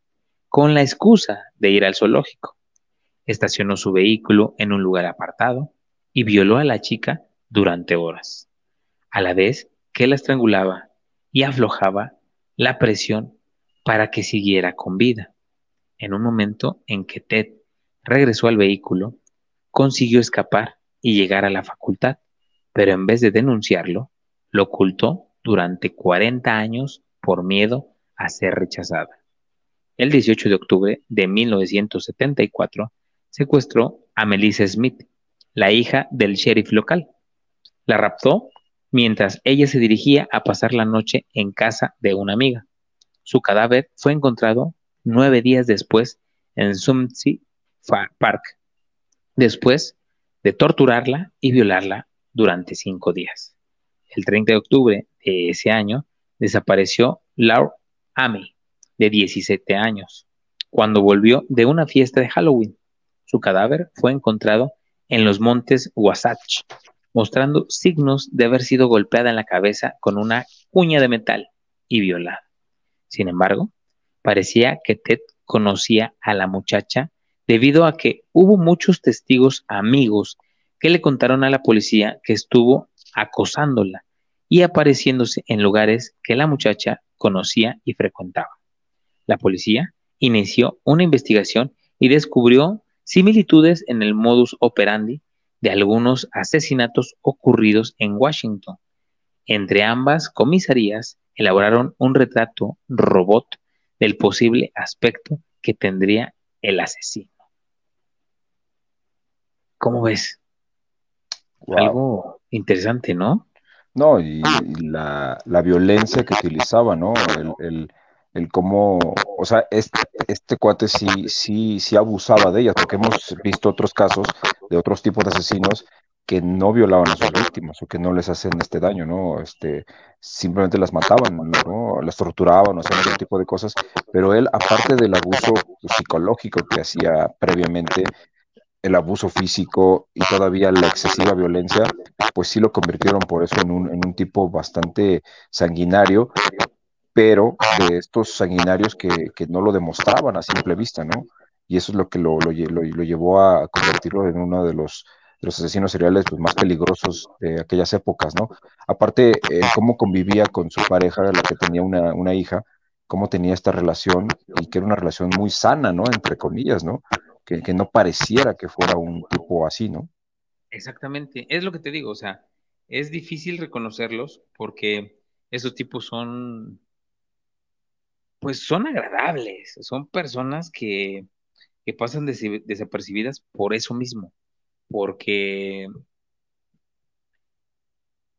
con la excusa de ir al zoológico. Estacionó su vehículo en un lugar apartado y violó a la chica durante horas, a la vez que la estrangulaba y aflojaba la presión para que siguiera con vida. En un momento en que Ted regresó al vehículo, consiguió escapar y llegar a la facultad, pero en vez de denunciarlo, lo ocultó durante 40 años por miedo a ser rechazada. El 18 de octubre de 1974 secuestró a Melissa Smith, la hija del sheriff local. La raptó mientras ella se dirigía a pasar la noche en casa de una amiga. Su cadáver fue encontrado nueve días después en Sumsey Park, después de torturarla y violarla durante cinco días. El 30 de octubre de ese año desapareció Laura Amy, de 17 años, cuando volvió de una fiesta de Halloween. Su cadáver fue encontrado en los montes Wasatch, mostrando signos de haber sido golpeada en la cabeza con una cuña de metal y violada. Sin embargo, parecía que Ted conocía a la muchacha debido a que hubo muchos testigos amigos que le contaron a la policía que estuvo acosándola y apareciéndose en lugares que la muchacha conocía y frecuentaba. La policía inició una investigación y descubrió similitudes en el modus operandi de algunos asesinatos ocurridos en Washington. Entre ambas comisarías elaboraron un retrato robot del posible aspecto que tendría el asesino. ¿Cómo ves? Algo interesante, ¿no?
No, y, la, violencia que utilizaba, ¿no? El, el, cómo, o sea, este, este cuate sí, sí, sí abusaba de ellas, porque hemos visto otros casos de otros tipos de asesinos que no violaban a sus víctimas o que no les hacen este daño, ¿no? Este, simplemente las mataban, ¿no? Las torturaban o hacían otro tipo de cosas, pero él, aparte del abuso psicológico que hacía previamente, el abuso físico y todavía la excesiva violencia, pues sí lo convirtieron por eso en un, en un tipo bastante sanguinario, pero de estos sanguinarios que, no lo demostraban a simple vista, ¿no? Y eso es lo que lo, lo, lo, llevó a convertirlo en uno de los, los asesinos seriales pues, más peligrosos de aquellas épocas, ¿no? Aparte, eh, cómo convivía con su pareja, la que tenía una, una hija, cómo tenía esta relación y que era una relación muy sana, ¿no? Entre comillas, ¿no? Que, no pareciera que fuera un tipo así, ¿no?
Exactamente, es lo que te digo, o sea, es difícil reconocerlos porque esos tipos son, pues son agradables, son personas que, que pasan desapercibidas por eso mismo, porque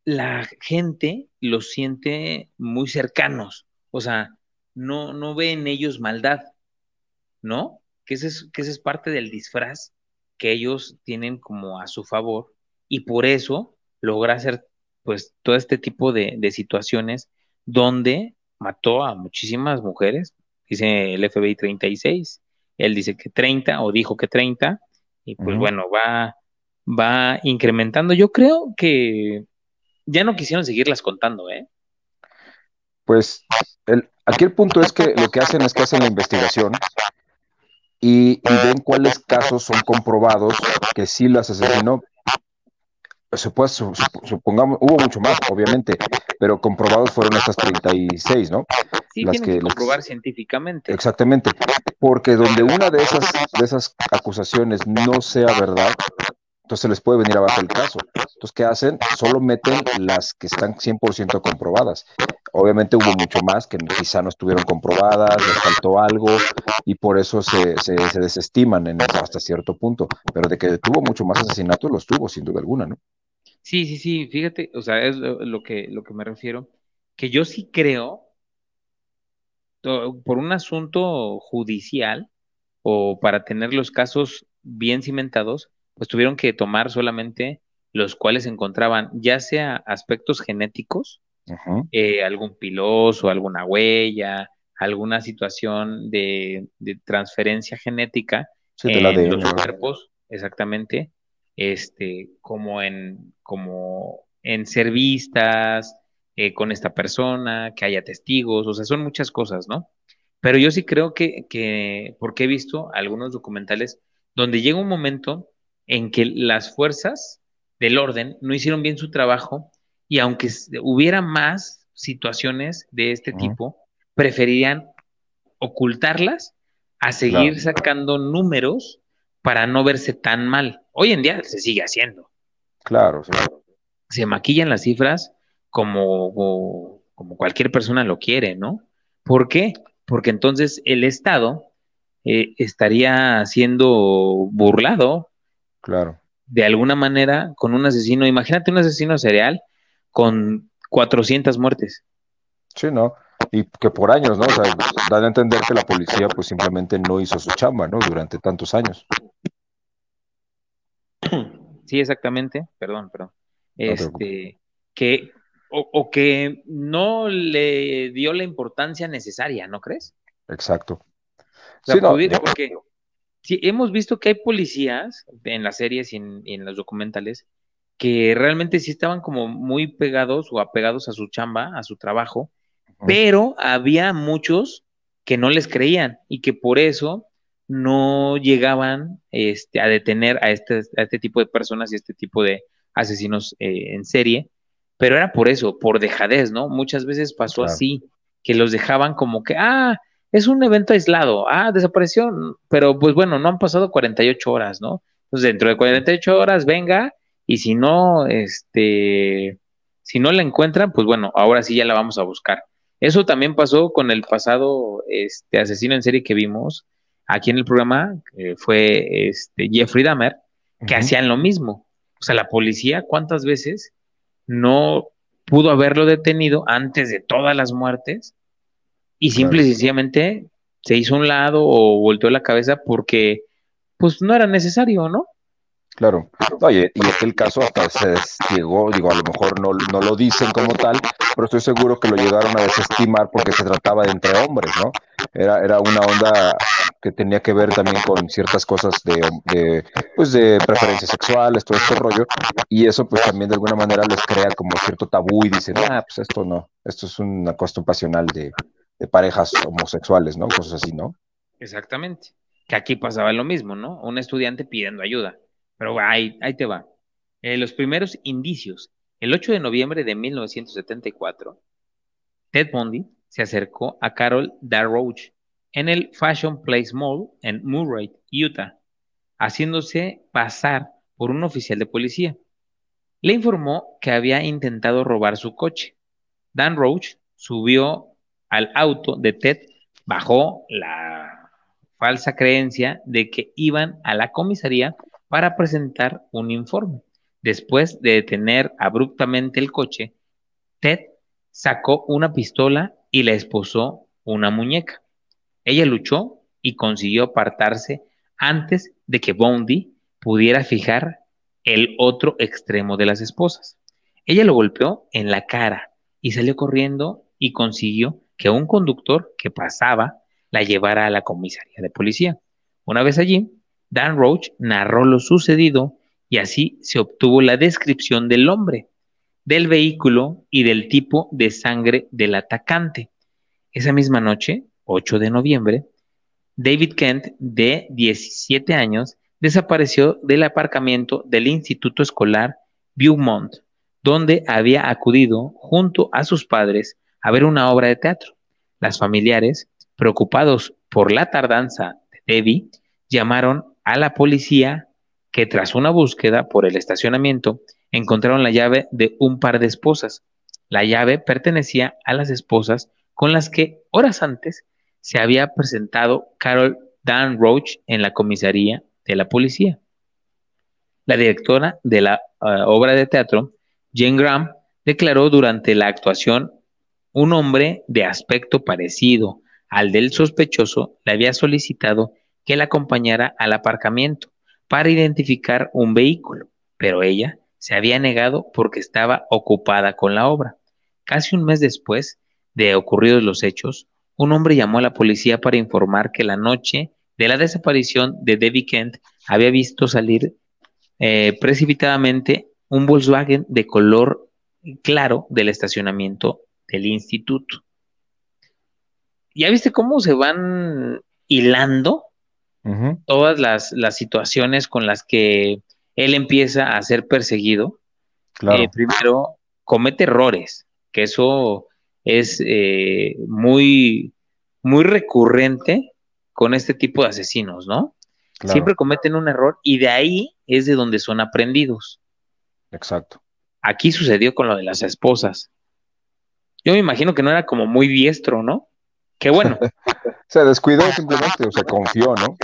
la gente los siente muy cercanos, o sea, no, no ve en ellos maldad, ¿no? Que ese es, que es parte del disfraz que ellos tienen como a su favor y por eso logra hacer pues todo este tipo de, situaciones donde mató a muchísimas mujeres, dice el FBI 36, él dice que 30 o dijo que 30 y pues bueno, va, va incrementando. Yo creo que ya no quisieron seguirlas contando, ¿eh?
Pues el, aquí el punto es que lo que hacen es que hacen la investigación y, ven cuáles casos son comprobados que sí las asesinó. supongamos, hubo mucho más, obviamente, pero comprobados fueron estas 36, ¿no?
Sí, las que, comprobar científicamente.
Exactamente, porque donde una de esas, de esas acusaciones no sea verdad, entonces les puede venir abajo el caso. Entonces, ¿qué hacen? Solo meten las que están 100% comprobadas. Obviamente hubo mucho más que quizá no estuvieron comprobadas, les faltó algo y por eso se, se, desestiman en hasta cierto punto. Pero de que tuvo mucho más asesinatos, los tuvo, sin duda alguna, ¿no?
Sí, sí, sí, fíjate, o sea, es lo, que, lo que me refiero, que yo sí creo, por un asunto judicial o para tener los casos bien cimentados, pues tuvieron que tomar solamente los cuales encontraban ya sea aspectos genéticos, eh, algún piloso, alguna huella, alguna situación de, transferencia genética en los cuerpos, exactamente, este, como en, como en ser vistas eh, con esta persona, que haya testigos, o sea, son muchas cosas, ¿no? Pero yo sí creo que, que, porque he visto algunos documentales donde llega un momento en que las fuerzas del orden no hicieron bien su trabajo y aunque hubiera más situaciones de este tipo, preferirían ocultarlas a seguir sacando números para no verse tan mal. Hoy en día se sigue haciendo.
Claro,
Se maquillan las cifras como, como cualquier persona lo quiere, ¿no? ¿Por qué? Porque entonces el Estado eh, estaría siendo burlado.
Claro.
De alguna manera con un asesino. Imagínate un asesino serial con 400 muertes.
Sí, ¿no? Y que por años, ¿no? O sea, dan a entender que la policía pues simplemente no hizo su chamba, ¿no? Durante tantos años. [clears throat]
Sí, exactamente. Perdón, perdón. Este, que, o, que no le dio la importancia necesaria, ¿no crees?
Exacto.
sí, no, porque sí, hemos visto que hay policías en las series y en los documentales que realmente sí estaban como muy pegados o apegados a su chamba, a su trabajo, pero había muchos que no les creían y que por eso no llegaban este, a detener a este, a este tipo de personas y este tipo de asesinos eh, en serie, pero era por eso, por dejadez, ¿no? Muchas veces pasó así, que los dejaban como que, ah, es un evento aislado, ah, desapareció, pero pues bueno, no han pasado 48 horas, ¿no? Entonces, dentro de 48 horas, venga, y si no, este, si no la encuentran, pues bueno, ahora sí ya la vamos a buscar. Eso también pasó con el pasado este, asesino en serie que vimos aquí en el programa, que fue este, Jeffrey Dahmer, que hacían lo mismo. O sea, la policía, ¿cuántas veces no pudo haberlo detenido antes de todas las muertes? Y simple y sencillamente se hizo un lado o volteó la cabeza porque pues no era necesario, ¿no?
Claro. Oye, y aquel caso hasta se llegó, digo, a lo mejor no, no, lo dicen como tal, pero estoy seguro que lo llegaron a desestimar porque se trataba de entre hombres, ¿no? Era, era una onda que tenía que ver también con ciertas cosas de, pues de preferencias sexuales, todo este rollo, y eso pues también de alguna manera les crea como cierto tabú y dicen, ah, pues esto no, esto es una cuestión pasional de parejas homosexuales, ¿no? Cosas así, ¿no?
Exactamente. Que aquí pasaba lo mismo, ¿no? Un estudiante pidiendo ayuda pero ahí, te va. Eh, los primeros indicios. El 8 de noviembre de 1974, Ted Bundy se acercó a Carol Darroch en el Fashion Place Mall en Murray, Utah, haciéndose pasar por un oficial de policía. Le informó que había intentado robar su coche. Dan Roach subió al auto de Ted, bajó la falsa creencia de que iban a la comisaría para presentar un informe. Después de detener abruptamente el coche, Ted sacó una pistola y le esposó una muñeca. Ella luchó y consiguió apartarse antes de que Bondi pudiera fijar el otro extremo de las esposas. Ella lo golpeó en la cara y salió corriendo y consiguió que un conductor que pasaba la llevara a la comisaría de policía. Una vez allí, Dan Roach narró lo sucedido y así se obtuvo la descripción del hombre, del vehículo y del tipo de sangre del atacante. Esa misma noche, 8 de noviembre, David Kent, de 17 años, desapareció del aparcamiento del Instituto Escolar Viewmont, donde había acudido junto a sus padres a ver una obra de teatro. Las familiares, preocupados por la tardanza de Debbie, llamaron a la policía que tras una búsqueda por el estacionamiento encontraron la llave de un par de esposas. La llave pertenecía a las esposas con las que horas antes se había presentado Carol Dan Roach en la comisaría de la policía. La directora de la eh, obra de teatro, Jane Graham, declaró durante la actuación un hombre de aspecto parecido al del sospechoso le había solicitado que la acompañara al aparcamiento para identificar un vehículo, pero ella se había negado porque estaba ocupada con la obra. Casi un mes después de ocurridos los hechos, un hombre llamó a la policía para informar que la noche de la desaparición de Debbie Kent había visto salir eh, precipitadamente un Volkswagen de color claro del estacionamiento del instituto. ¿Ya viste cómo se van hilando todas las, situaciones con las que él empieza a ser perseguido? Claro. Eh, primero, comete errores, que eso es eh, muy, muy recurrente con este tipo de asesinos, ¿no? Siempre cometen un error y de ahí es de donde son aprendidos.
Exacto.
Aquí sucedió con lo de las esposas. Yo me imagino que no era como muy diestro, ¿no? Qué bueno. [laughs]
se descuidó simplemente o se confió, ¿no?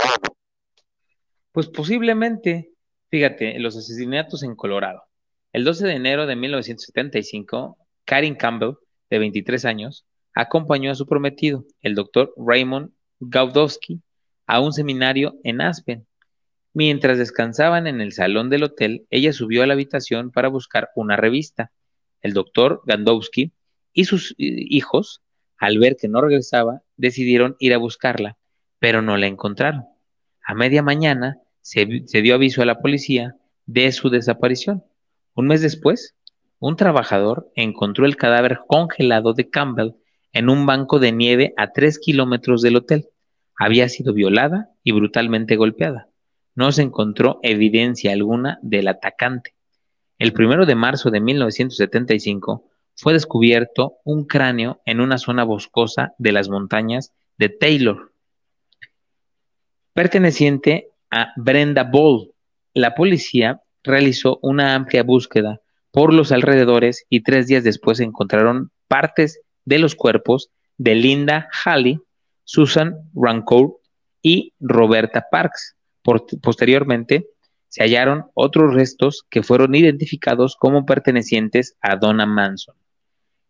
Pues posiblemente, fíjate, los asesinatos en Colorado. El 12 de enero de 1975, Karin Campbell, de 23 años, acompañó a su prometido, el doctor Raymond Gaudowski, a un seminario en Aspen. Mientras descansaban en el salón del hotel, ella subió a la habitación para buscar una revista. El doctor Gandowski y sus hijos, al ver que no regresaba, decidieron ir a buscarla, pero no la encontraron. A media mañana se, dio aviso a la policía de su desaparición. Un mes después, un trabajador encontró el cadáver congelado de Campbell en un banco de nieve a tres kilómetros del hotel. Había sido violada y brutalmente golpeada. No se encontró evidencia alguna del atacante. El primero de marzo de 1975 fue descubierto un cráneo en una zona boscosa de las montañas de Taylor, perteneciente a Brenda Ball. La policía realizó una amplia búsqueda por los alrededores y tres días después encontraron partes de los cuerpos de Linda Halley, Susan Rancourt y Roberta Parks. posteriormente, se hallaron otros restos que fueron identificados como pertenecientes a Donna Manson.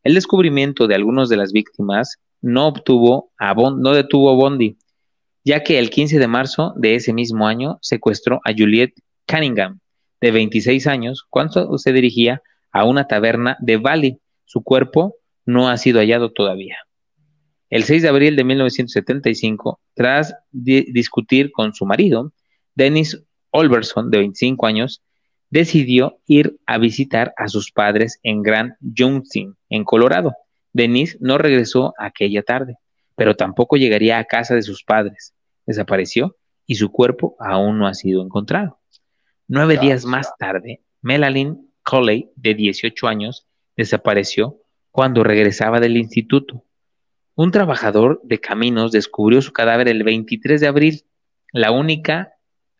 El descubrimiento de algunas de las víctimas no, obtuvo no detuvo a Bondi, ya que el 15 de marzo de ese mismo año secuestró a Juliet Cunningham, de 26 años, cuando se dirigía a una taberna de Valley. Su cuerpo no ha sido hallado todavía. El 6 de abril de 1975, tras discutir con su marido, Dennis Olberson, de 25 años, decidió ir a visitar a sus padres en Grand Junction, en Colorado. Dennis no regresó aquella tarde, pero tampoco llegaría a casa de sus padres. Desapareció y su cuerpo aún no ha sido encontrado. Nueve días más tarde, Melanie Coley, de 18 años, desapareció cuando regresaba del instituto. Un trabajador de caminos descubrió su cadáver el 23 de abril. La única,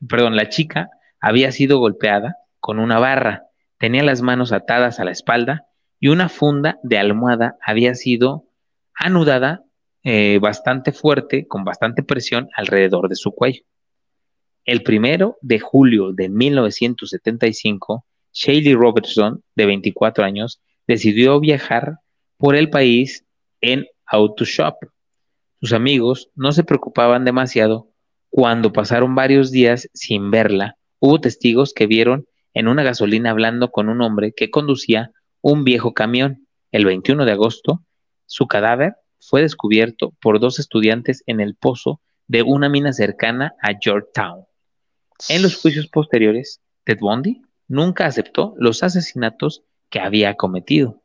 perdón, la chica había sido golpeada con una barra, tenía las manos atadas a la espalda y una funda de almohada había sido anudada eh, bastante fuerte, con bastante presión alrededor de su cuello. El primero de julio de 1975, Shaylee Robertson, de 24 años, decidió viajar por el país en Autoshop. Sus amigos no se preocupaban demasiado cuando pasaron varios días sin verla. Hubo testigos que vieron en una gasolina hablando con un hombre que conducía un viejo camión. El 21 de agosto, su cadáver fue descubierto por dos estudiantes en el pozo de una mina cercana a Georgetown. En los juicios posteriores, Ted Bundy nunca aceptó los asesinatos que había cometido.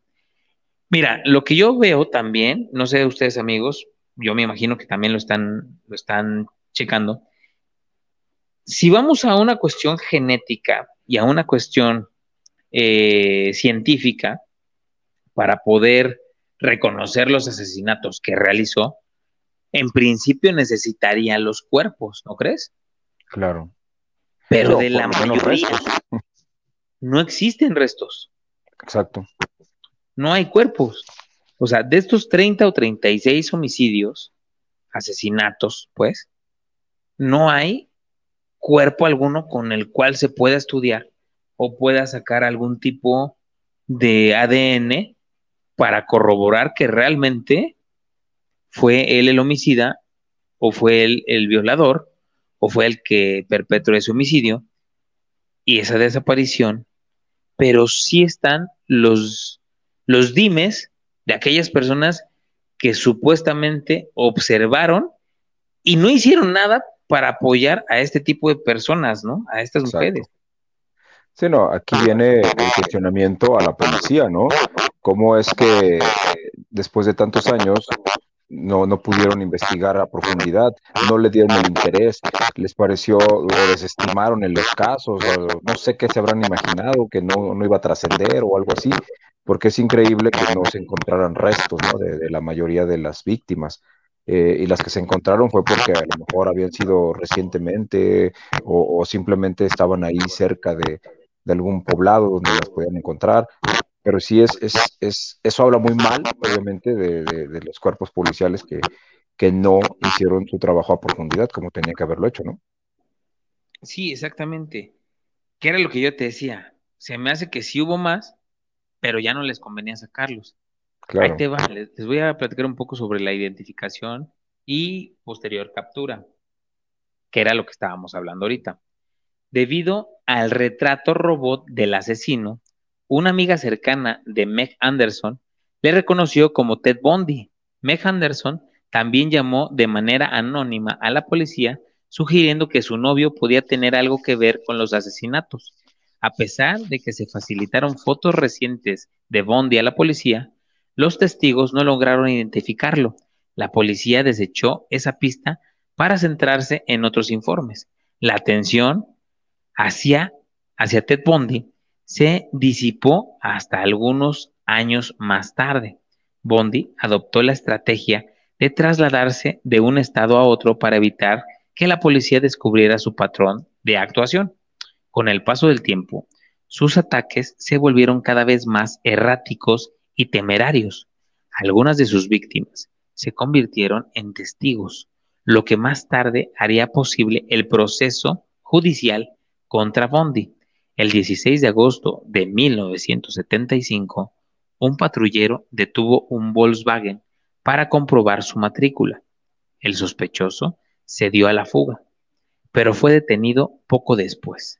Mira, lo que yo veo también, no sé ustedes amigos, yo me imagino que también lo están, lo están checando. Si vamos a una cuestión genética y a una cuestión eh, científica para poder reconocer los asesinatos que realizó, en principio necesitaría los cuerpos, ¿no crees?
Claro.
Pero, de la mayoría no existen restos.
Exacto.
No hay cuerpos. O sea, de estos 30 o 36 homicidios, asesinatos, pues, no hay cuerpo alguno con el cual se pueda estudiar o pueda sacar algún tipo de ADN para corroborar que realmente fue él el homicida o fue él el violador o fue el que perpetró ese homicidio y esa desaparición, pero sí están los, los dimes de aquellas personas que supuestamente observaron y no hicieron nada para apoyar a este tipo de personas, ¿no? A estas mujeres.
Sí, no, aquí viene el cuestionamiento a la policía, ¿no? ¿Cómo es que después de tantos años no, no pudieron investigar a profundidad, no le dieron el interés, les pareció o desestimaron en los casos, no sé qué se habrán imaginado, que no, no iba a trascender o algo así, porque es increíble que no se encontraran restos ¿no? de, la mayoría de las víctimas. Eh, y las que se encontraron fue porque a lo mejor habían sido recientemente o, simplemente estaban ahí cerca de, algún poblado donde las podían encontrar pero sí es, es, es, eso habla muy mal, obviamente, de, de, los cuerpos policiales que, que no hicieron su trabajo a profundidad como tenía que haberlo hecho, ¿no?
Sí, exactamente. ¿Qué era lo que yo te decía? Se me hace que sí hubo más, pero ya no les convenía sacarlos. Claro. Ahí te va, les, les voy a platicar un poco sobre la identificación y posterior captura, que era lo que estábamos hablando ahorita. Debido al retrato robot del asesino, una amiga cercana de Meg Anderson le reconoció como Ted Bundy. Meg Anderson también llamó de manera anónima a la policía sugiriendo que su novio podía tener algo que ver con los asesinatos. A pesar de que se facilitaron fotos recientes de Bundy a la policía, los testigos no lograron identificarlo. La policía desechó esa pista para centrarse en otros informes. La atención hacia, hacia Ted Bundy se disipó hasta algunos años más tarde. Bondi adoptó la estrategia de trasladarse de un estado a otro para evitar que la policía descubriera su patrón de actuación. Con el paso del tiempo, sus ataques se volvieron cada vez más erráticos temerarios. Algunas de sus víctimas se convirtieron en testigos, lo que más tarde haría posible el proceso judicial contra Bondi. El 16 de agosto de 1975, un patrullero detuvo un Volkswagen para comprobar su matrícula. El sospechoso se dio a la fuga, pero fue detenido poco después.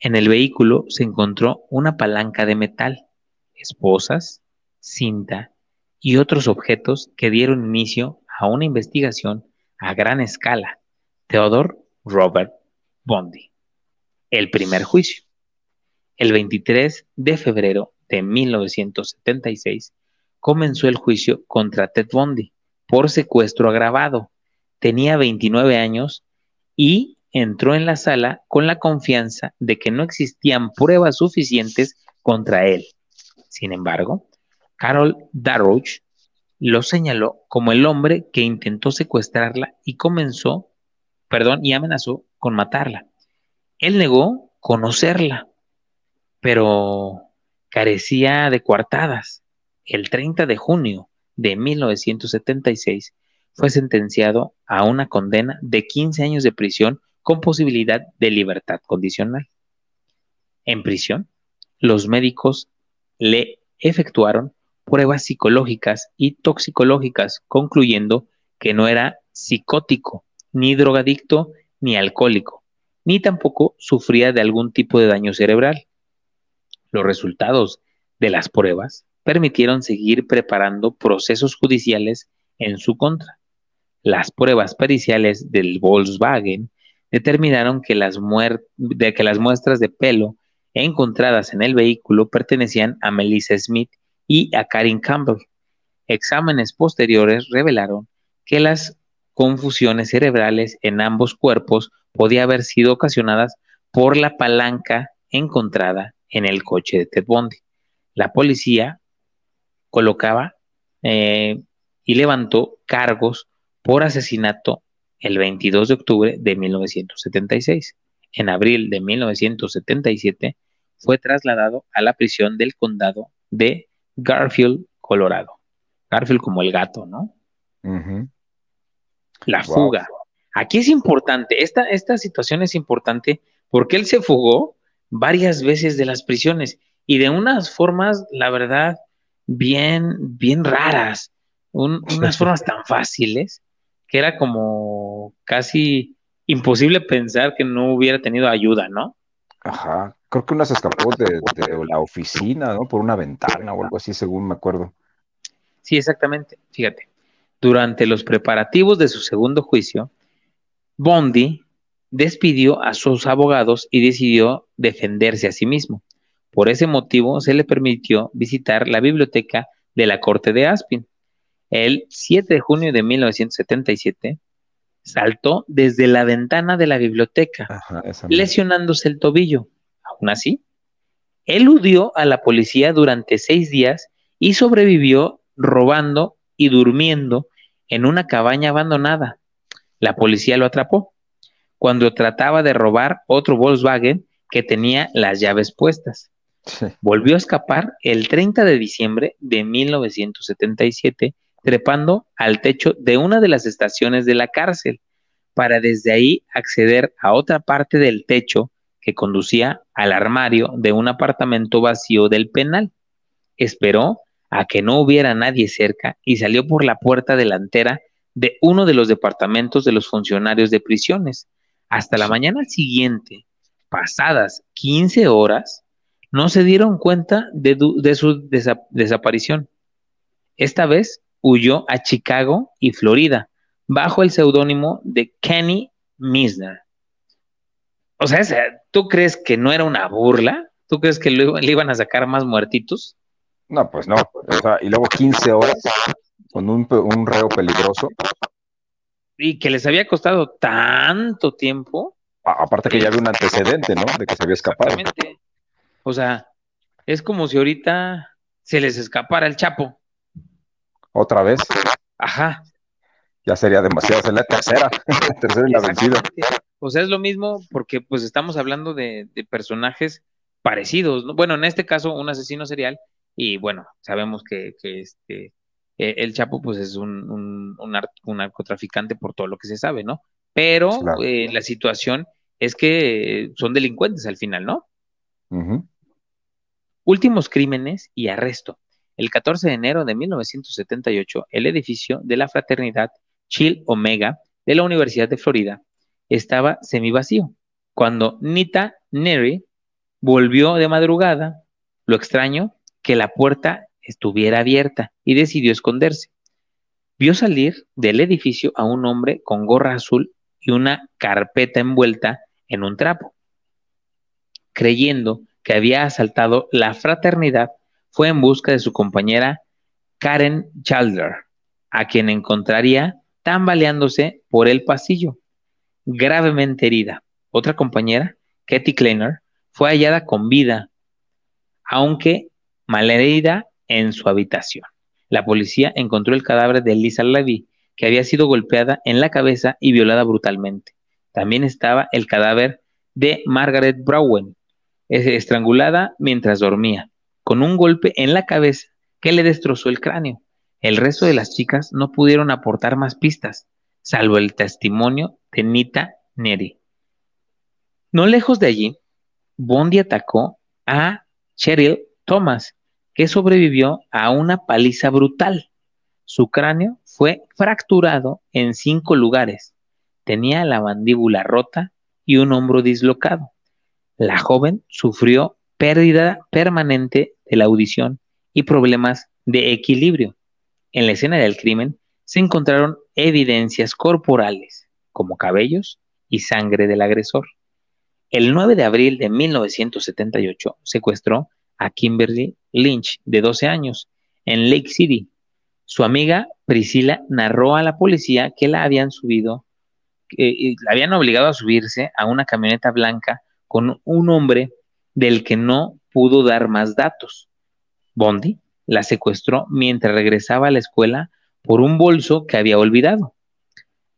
En el vehículo se encontró una palanca de metal, esposas, cinta y otros objetos que dieron inicio a una investigación a gran escala. Theodore Robert Bondi. El primer juicio. El 23 de febrero de 1976 comenzó el juicio contra Ted Bundy por secuestro agravado. Tenía 29 años y entró en la sala con la confianza de que no existían pruebas suficientes contra él. Sin embargo, Carol Darroch lo señaló como el hombre que intentó secuestrarla y comenzó, perdón, y amenazó con matarla. Él negó conocerla, pero carecía de coartadas. El 30 de junio de 1976 fue sentenciado a una condena de 15 años de prisión con posibilidad de libertad condicional. En prisión, los médicos le efectuaron pruebas psicológicas y toxicológicas, concluyendo que no era psicótico, ni drogadicto, ni alcohólico, ni tampoco sufría de algún tipo de daño cerebral. Los resultados de las pruebas permitieron seguir preparando procesos judiciales en su contra. Las pruebas periciales del Volkswagen determinaron que las, que las muestras de pelo encontradas en el vehículo pertenecían a Melissa Smith y a Karin Campbell. Exámenes posteriores revelaron que las confusiones cerebrales en ambos cuerpos podían haber sido ocasionadas por la palanca encontrada en el coche de Ted Bundy. La policía colocaba eh, y levantó cargos por asesinato el 22 de octubre de 1976. En abril de 1977 fue trasladado a la prisión del condado de Garfield, Colorado. Garfield como el gato, ¿no? La fuga. Aquí es importante, esta, esta situación es importante porque él se fugó varias veces de las prisiones y de unas formas, la verdad, bien, bien raras, unas formas tan [laughs] fáciles que era como casi imposible pensar que no hubiera tenido ayuda, ¿no?
Ajá, creo que una se escapó de, la oficina, ¿no? Por una ventana o algo así, según me acuerdo.
Sí, exactamente. Fíjate, Durante los preparativos de su segundo juicio, Bondi despidió a sus abogados y decidió defenderse a sí mismo. Por ese motivo, se le permitió visitar la biblioteca de la Corte de Aspin. El 7 de junio de 1977, saltó desde la ventana de la biblioteca, lesionándose el tobillo. Así, eludió a la policía durante seis días y sobrevivió robando y durmiendo en una cabaña abandonada. La policía lo atrapó cuando trataba de robar otro Volkswagen que tenía las llaves puestas. Volvió a escapar el 30 de diciembre de 1977, trepando al techo de una de las estaciones de la cárcel, para desde ahí acceder a otra parte del techo que conducía al armario de un apartamento vacío del penal. Esperó a que no hubiera nadie cerca y salió por la puerta delantera de uno de los departamentos de los funcionarios de prisiones. Hasta la mañana siguiente, pasadas 15 horas, no se dieron cuenta de, su desaparición. Esta vez huyó a Chicago y Florida bajo el seudónimo de Kenny Misner. O sea, ¿tú crees que no era una burla? ¿Tú crees que le, iban a sacar más muertitos?
No, pues no. O sea, y luego 15 horas con un, un reo peligroso.
Y que les había costado tanto tiempo.
aparte que ya había un antecedente, ¿no? De que se había escapado. Exactamente.
O sea, es como si ahorita se les escapara el Chapo.
¿Otra vez?
Ajá.
Ya sería demasiado, es la tercera, [laughs] tercera en la vencida.
O sea, es lo mismo porque pues estamos hablando de, personajes parecidos, Bueno, en este caso, un asesino serial, y bueno, sabemos que, este, e, el Chapo pues es un, un, narcotraficante por todo lo que se sabe, ¿no? Pero eh, la situación es que son delincuentes al final, ¿no? Últimos crímenes y arresto. El 14 de enero de 1978, el edificio de la fraternidad Chill Omega de la Universidad de Florida estaba semivacío. Cuando Nita Neri volvió de madrugada, lo extraño que la puerta estuviera abierta y decidió esconderse. Vio salir del edificio a un hombre con gorra azul y una carpeta envuelta en un trapo. Creyendo que había asaltado la fraternidad, fue en busca de su compañera Karen Chalder, a quien encontraría tambaleándose por el pasillo, gravemente herida. Otra compañera, Katie Kleiner, fue hallada con vida, aunque malherida en su habitación. La policía encontró el cadáver de Lisa Levy, que había sido golpeada en la cabeza y violada brutalmente. También estaba el cadáver de Margaret Browen, estrangulada mientras dormía, con un golpe en la cabeza que le destrozó el cráneo. El resto de las chicas no pudieron aportar más pistas, salvo el testimonio de Nita Neri. No lejos de allí, Bondi atacó a Cheryl Thomas, que sobrevivió a una paliza brutal. Su cráneo fue fracturado en cinco lugares. Tenía la mandíbula rota y un hombro dislocado. La joven sufrió pérdida permanente de la audición y problemas de equilibrio. En la escena del crimen se encontraron evidencias corporales, como cabellos y sangre del agresor. El 9 de abril de 1978 secuestró a Kimberly Lynch, de 12 años, en Lake City. Su amiga Priscilla narró a la policía que la habían subido, eh, la habían obligado a subirse a una camioneta blanca con un hombre del que no pudo dar más datos. Bondi la secuestró mientras regresaba a la escuela por un bolso que había olvidado.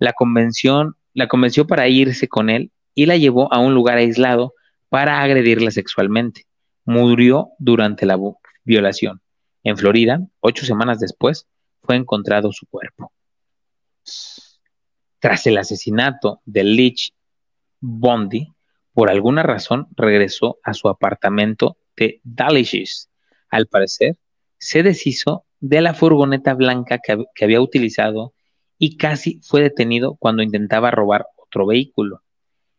La convención, la convenció para irse con él y la llevó a un lugar aislado para agredirla sexualmente. Murió durante la violación. En Florida, ocho semanas después, fue encontrado su cuerpo. Tras el asesinato de Leach, Bondi, por alguna razón, regresó a su apartamento de Dallas. Al parecer, se deshizo de la furgoneta blanca que, había utilizado y casi fue detenido cuando intentaba robar otro vehículo.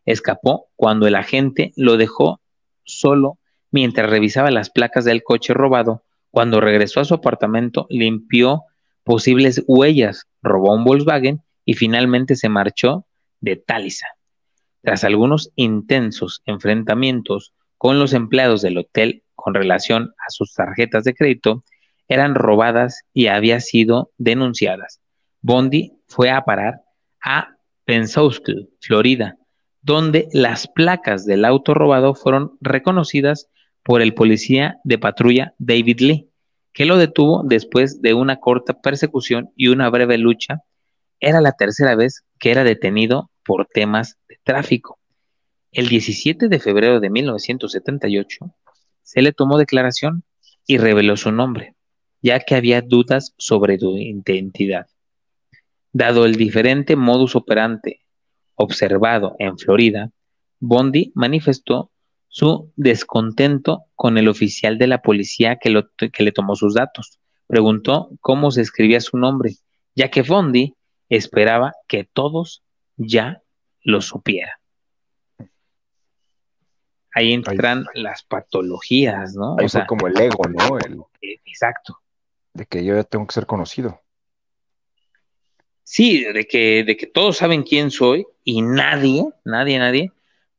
Escapó cuando el agente lo dejó solo mientras revisaba las placas del coche robado. Cuando regresó a su apartamento, limpió posibles huellas, robó un Volkswagen y finalmente se marchó de Talisa. Tras algunos intensos enfrentamientos con los empleados del hotel con relación a sus tarjetas de crédito, eran robadas y había sido denunciadas. Bondi fue a parar a Pensacola, Florida, donde las placas del auto robado fueron reconocidas por el policía de patrulla David Lee, que lo detuvo después de una corta persecución y una breve lucha. Era la tercera vez que era detenido por temas de tráfico. El 17 de febrero de 1978 se le tomó declaración y reveló su nombre, ya que había dudas sobre su identidad. Dado el diferente modus operandi observado en Florida, Bondi manifestó su descontento con el oficial de la policía que, que, le tomó sus datos. Preguntó cómo se escribía su nombre, ya que Bondi esperaba que todos ya lo supieran. Ahí entran las patologías, ¿no?
Ahí fue como el ego, ¿no?
Exacto.
De que yo ya tengo que ser conocido.
Sí, de que, de que todos saben quién soy y nadie, nadie, nadie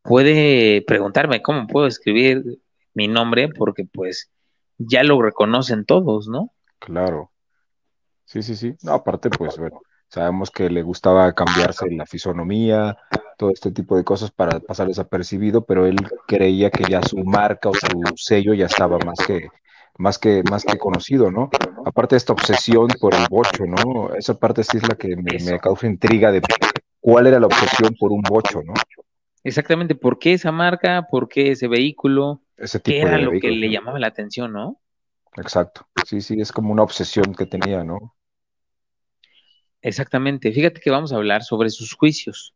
puede preguntarme cómo puedo escribir mi nombre porque pues ya lo reconocen todos, ¿no?
Claro. Sí, sí, sí. Aparte, pues bueno, sabemos que le gustaba cambiarse la fisonomía, todo este tipo de cosas para pasar desapercibido, pero él creía que ya su marca o su sello ya estaba más que, más que, más que conocido, ¿no? Aparte de esta obsesión por el bocho, ¿no? Esa parte sí es la que me, me causa intriga de cuál era la obsesión por un bocho, ¿no?
Exactamente, ¿por qué esa marca? ¿Por qué ese vehículo?
Ese tipo
¿Qué era
de
lo que le llamaba la atención, no?
Exacto. Sí, sí, es como una obsesión que tenía, ¿no?
Exactamente. Fíjate que vamos a hablar sobre sus juicios.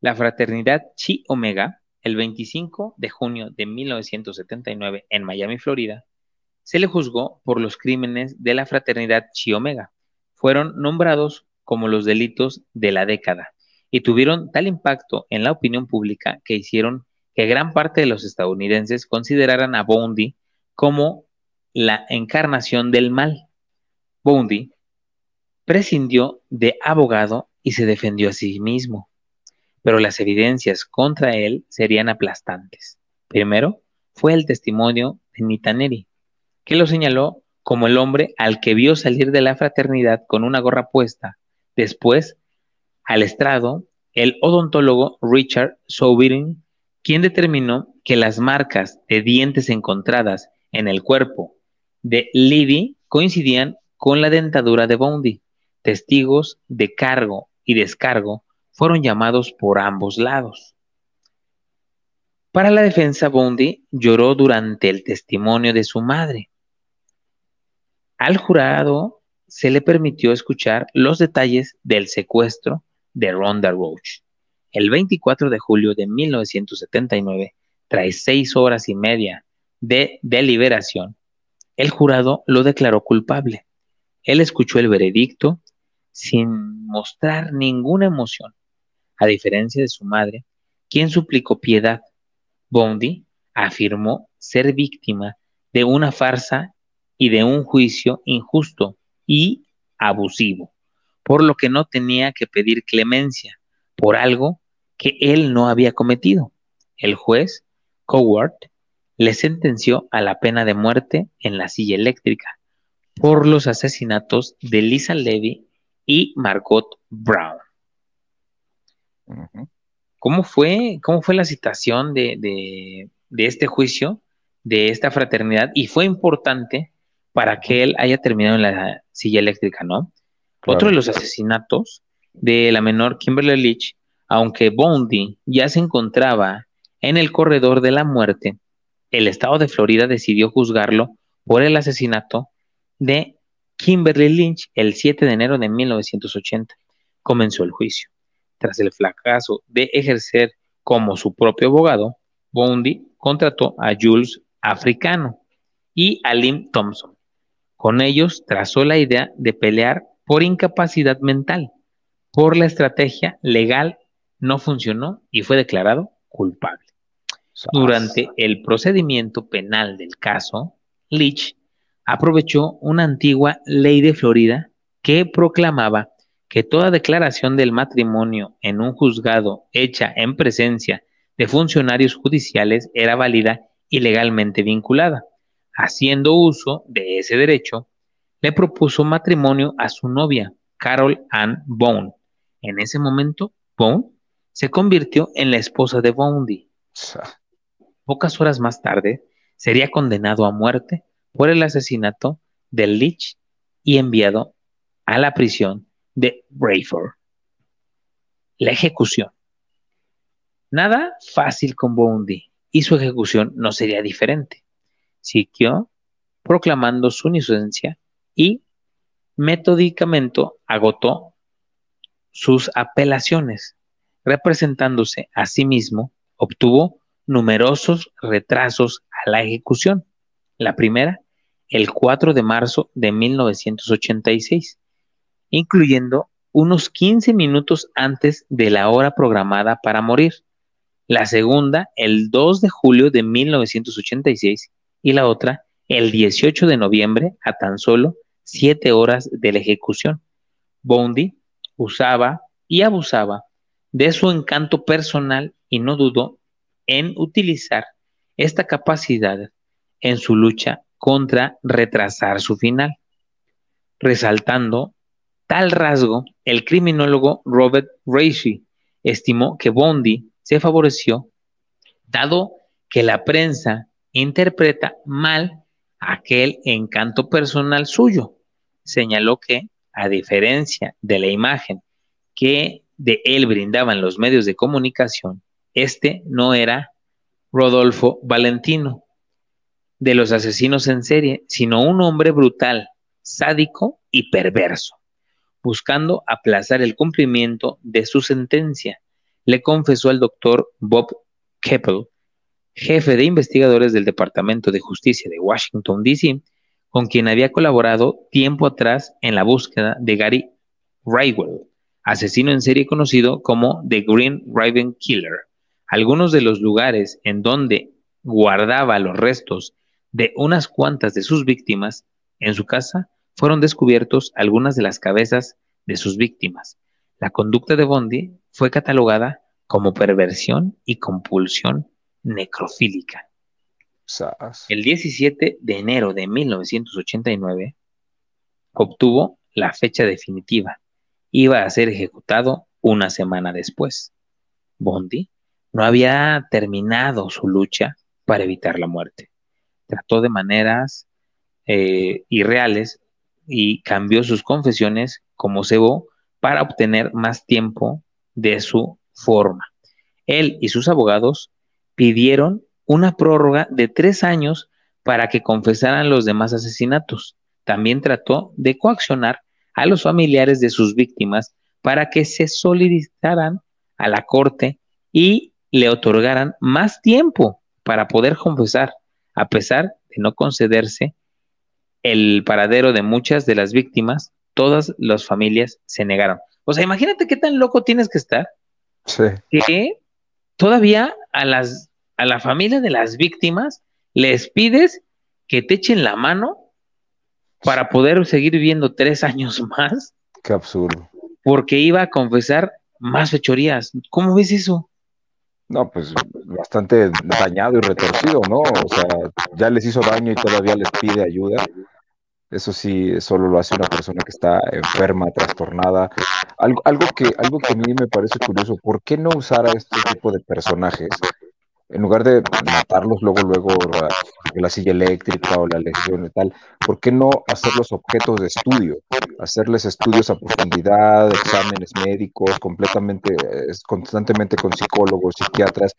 La fraternidad Chi Omega, el 25 de junio de 1979 en Miami, Florida, se le juzgó por los crímenes de la fraternidad Chi Omega. Fueron nombrados como los delitos de la década y tuvieron tal impacto en la opinión pública que hicieron que gran parte de los estadounidenses consideraran a Boundy como la encarnación del mal. Boundy prescindió de abogado y se defendió a sí mismo, pero las evidencias contra él serían aplastantes. Primero fue el testimonio de Nitaneri, que lo señaló como el hombre al que vio salir de la fraternidad con una gorra puesta. Después, al estrado, el odontólogo Richard Soubirin, quien determinó que las marcas de dientes encontradas en el cuerpo de Levy coincidían con la dentadura de Boundy. Testigos de cargo y descargo fueron llamados por ambos lados. Para la defensa, Boundy lloró durante el testimonio de su madre. Al jurado se le permitió escuchar los detalles del secuestro de Ronda Roach. El 24 de julio de 1979, tras seis horas y media de deliberación, el jurado lo declaró culpable. Él escuchó el veredicto sin mostrar ninguna emoción, a diferencia de su madre, quien suplicó piedad. Bondi afirmó ser víctima de una farsa y de un juicio injusto y abusivo, por lo que no tenía que pedir clemencia por algo que él no había cometido. El juez, Coward, le sentenció a la pena de muerte en la silla eléctrica por los asesinatos de Lisa Levy y Margot Brown. ¿Cómo fue, cómo fue la citación de, de, de este juicio, de esta fraternidad? Y fue importante para que él haya terminado en la silla eléctrica, ¿no?
Claro.
Otro de los asesinatos de la menor Kimberly Leach, aunque Boundy ya se encontraba en el corredor de la muerte, el estado de Florida decidió juzgarlo por el asesinato de Kimberly Lynch el 7 de enero de 1980. Comenzó el juicio. Tras el fracaso de ejercer como su propio abogado, Boundy contrató a Jules Africano y a Lim Thompson. Con ellos trazó la idea de pelear por incapacidad mental. Por la estrategia legal no funcionó y fue declarado culpable. Durante el procedimiento penal del caso, Leach aprovechó una antigua ley de Florida que proclamaba que toda declaración del matrimonio en un juzgado hecha en presencia de funcionarios judiciales era válida y legalmente vinculada. Haciendo uso de ese derecho, le propuso matrimonio a su novia, Carol Ann Bone. En ese momento, Bone se convirtió en la esposa de Boundy. Pocas horas más tarde, sería condenado a muerte por el asesinato de Leach y enviado a la prisión de Brayford. La ejecución. Nada fácil con Boundy y su ejecución no sería diferente. Siguió proclamando su inocencia y metódicamente agotó sus apelaciones. Representándose a sí mismo, obtuvo numerosos retrasos a la ejecución. La primera, el 4 de marzo de 1986, incluyendo unos 15 minutos antes de la hora programada para morir. La segunda, el 2 de julio de 1986 y la otra, el 18 de noviembre, a tan solo 7 horas de la ejecución. Bondi usaba y abusaba de su encanto personal y no dudó en utilizar esta capacidad en su lucha contra retrasar su final, resaltando tal rasgo, el criminólogo Robert Reishi estimó que Bondi se favoreció dado que la prensa interpreta mal aquel encanto personal suyo. Señaló que, a diferencia de la imagen que de él brindaban los medios de comunicación, este no era Rodolfo Valentino de los asesinos en serie, sino un hombre brutal, sádico y perverso buscando aplazar el cumplimiento de su sentencia, le confesó al doctor Bob Keppel, jefe de investigadores del Departamento de Justicia de Washington, D.C., con quien había colaborado tiempo atrás en la búsqueda de Gary Rywell, asesino en serie conocido como The Green Raven Killer. Algunos de los lugares en donde guardaba los restos de unas cuantas de sus víctimas en su casa fueron descubiertos algunas de las cabezas de sus víctimas. La conducta de Bondi fue catalogada como perversión y compulsión necrofílica. El 17 de enero de 1989 obtuvo la fecha definitiva. Iba a ser ejecutado una semana después. Bondi no había terminado su lucha para evitar la muerte. Trató de maneras eh, irreales y cambió sus confesiones como cebo para obtener más tiempo de su forma. Él y sus abogados pidieron una prórroga de tres años para que confesaran los demás asesinatos. También trató de coaccionar a los familiares de sus víctimas para que se solidarizaran a la corte y le otorgaran más tiempo para poder confesar, a pesar de no concederse el paradero de muchas de las víctimas, todas las familias se negaron. O sea, imagínate qué tan loco tienes que estar. Que todavía a las a la familia de las víctimas les pides que te echen la mano para poder seguir viviendo tres años más.
Qué absurdo.
Porque iba a confesar más fechorías. ¿Cómo ves eso?
No, pues bastante dañado y retorcido, ¿no? O sea, ya les hizo daño y todavía les pide ayuda. Eso sí, solo lo hace una persona que está enferma, trastornada. Algo, algo, que, algo que a mí me parece curioso, ¿por qué no usar a este tipo de personajes? En lugar de matarlos luego, luego, la, silla eléctrica o la lesión y tal, ¿por qué no hacerlos objetos de estudio? Hacerles estudios a profundidad, exámenes médicos, completamente, constantemente con psicólogos, psiquiatras,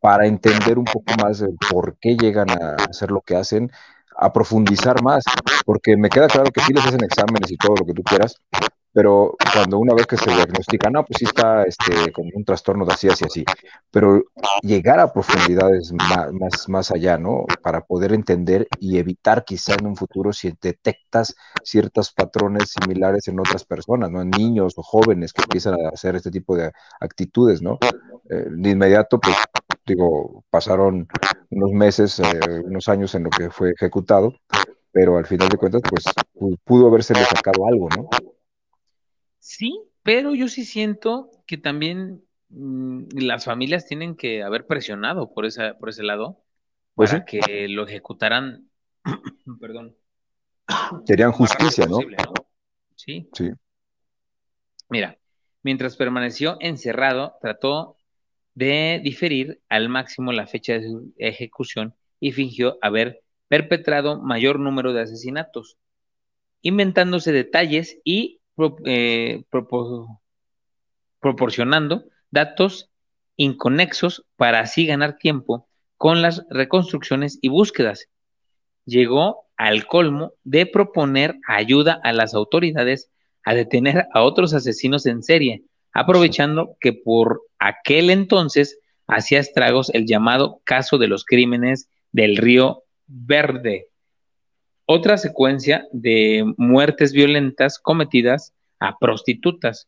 para entender un poco más por qué llegan a hacer lo que hacen a profundizar más, porque me queda claro que sí les hacen exámenes y todo lo que tú quieras, pero cuando una vez que se diagnostica, no, pues sí está este, con un trastorno de así, así, así, pero llegar a profundidades más, más, allá, ¿no? Para poder entender y evitar quizá en un futuro si detectas ciertos patrones similares en otras personas, ¿no? En niños o jóvenes que empiezan a hacer este tipo de actitudes, ¿no? Eh, de inmediato, pues digo, pasaron unos meses, eh, unos años en lo que fue ejecutado, pero al final de cuentas, pues pudo haberse sacado algo, ¿no?
Sí, pero yo sí siento que también mm, las familias tienen que haber presionado por, esa, por ese lado
Pues
para
sí,
que lo ejecutaran, [clears throat] perdón, rápido
justicia, ¿no?
¿no? Sí,
Sí,
mira, mientras permaneció encerrado, trató de diferir al máximo la fecha de su ejecución y fingió haber perpetrado mayor número de asesinatos, inventándose detalles y pro- eh, propo- proporcionando datos inconexos para así ganar tiempo con las reconstrucciones y búsquedas. Llegó al colmo de proponer ayuda a las autoridades a detener a otros asesinos en serie, aprovechando que por aquel entonces hacía estragos el llamado caso de los crímenes del Río Verde, otra secuencia de muertes violentas cometidas a prostitutas.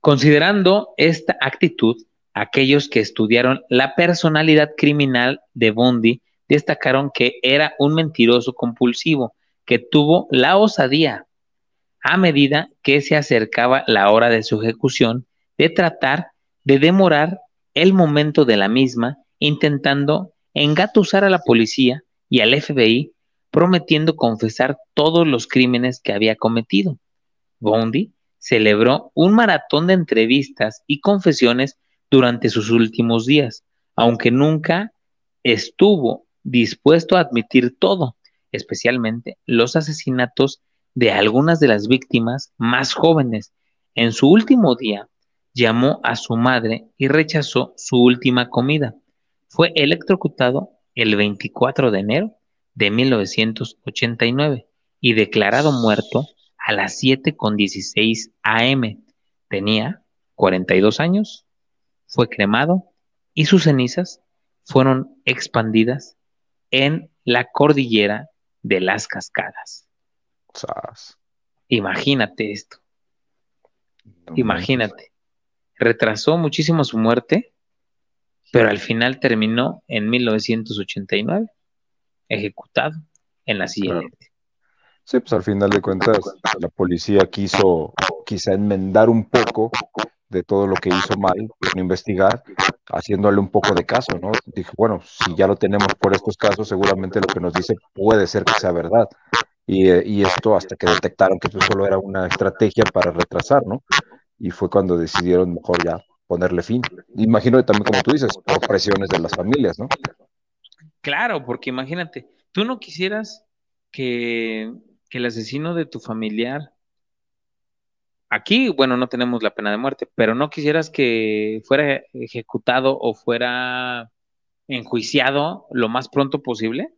Considerando esta actitud, aquellos que estudiaron la personalidad criminal de Bundy destacaron que era un mentiroso compulsivo que tuvo la osadía, a medida que se acercaba la hora de su ejecución, de tratar de demorar el momento de la misma, intentando engatusar a la policía y al FBI, prometiendo confesar todos los crímenes que había cometido. Bondi celebró un maratón de entrevistas y confesiones durante sus últimos días, aunque nunca estuvo dispuesto a admitir todo, especialmente los asesinatos de algunas de las víctimas más jóvenes. En su último día, llamó a su madre y rechazó su última comida. Fue electrocutado el 24 de enero de 1989 y declarado muerto a las 7.16 am. Tenía 42 años, fue cremado y sus cenizas fueron expandidas en la cordillera de las cascadas.
Sas.
Imagínate esto,
No
imagínate. Retrasó muchísimo su muerte, pero al final terminó en 1989, ejecutado en la silla.
Sí, pues al final de cuentas, la policía quiso quizá enmendar un poco de todo lo que hizo mal, no investigar, haciéndole un poco de caso, ¿no? Dije, bueno, si ya lo tenemos por estos casos, seguramente lo que nos dice puede ser que sea verdad. Y, eh, y esto hasta que detectaron que eso solo era una estrategia para retrasar, ¿no? Y fue cuando decidieron mejor ya ponerle fin. Imagino que también, como tú dices, por presiones de las familias, ¿no?
Claro, porque imagínate, tú no quisieras que, que el asesino de tu familiar, aquí, bueno, no tenemos la pena de muerte, pero no quisieras que fuera ejecutado o fuera enjuiciado lo más pronto posible.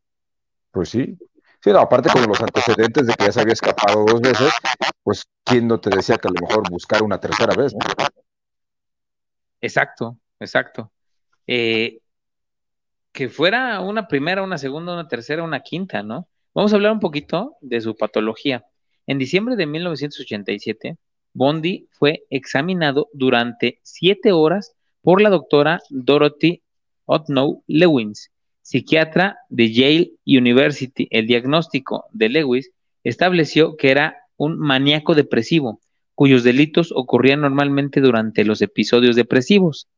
Pues sí. Sí, no, aparte con los antecedentes de que ya se había escapado dos veces, pues quién no te decía que a lo mejor buscar una tercera vez, ¿no?
Exacto, exacto. Eh, que fuera una primera, una segunda, una tercera, una quinta, ¿no? Vamos a hablar un poquito de su patología. En diciembre de 1987, Bondi fue examinado durante siete horas por la doctora Dorothy Otnow Lewins, psiquiatra de Yale University. El diagnóstico de Lewis estableció que era un maníaco depresivo, cuyos delitos ocurrían normalmente durante los episodios depresivos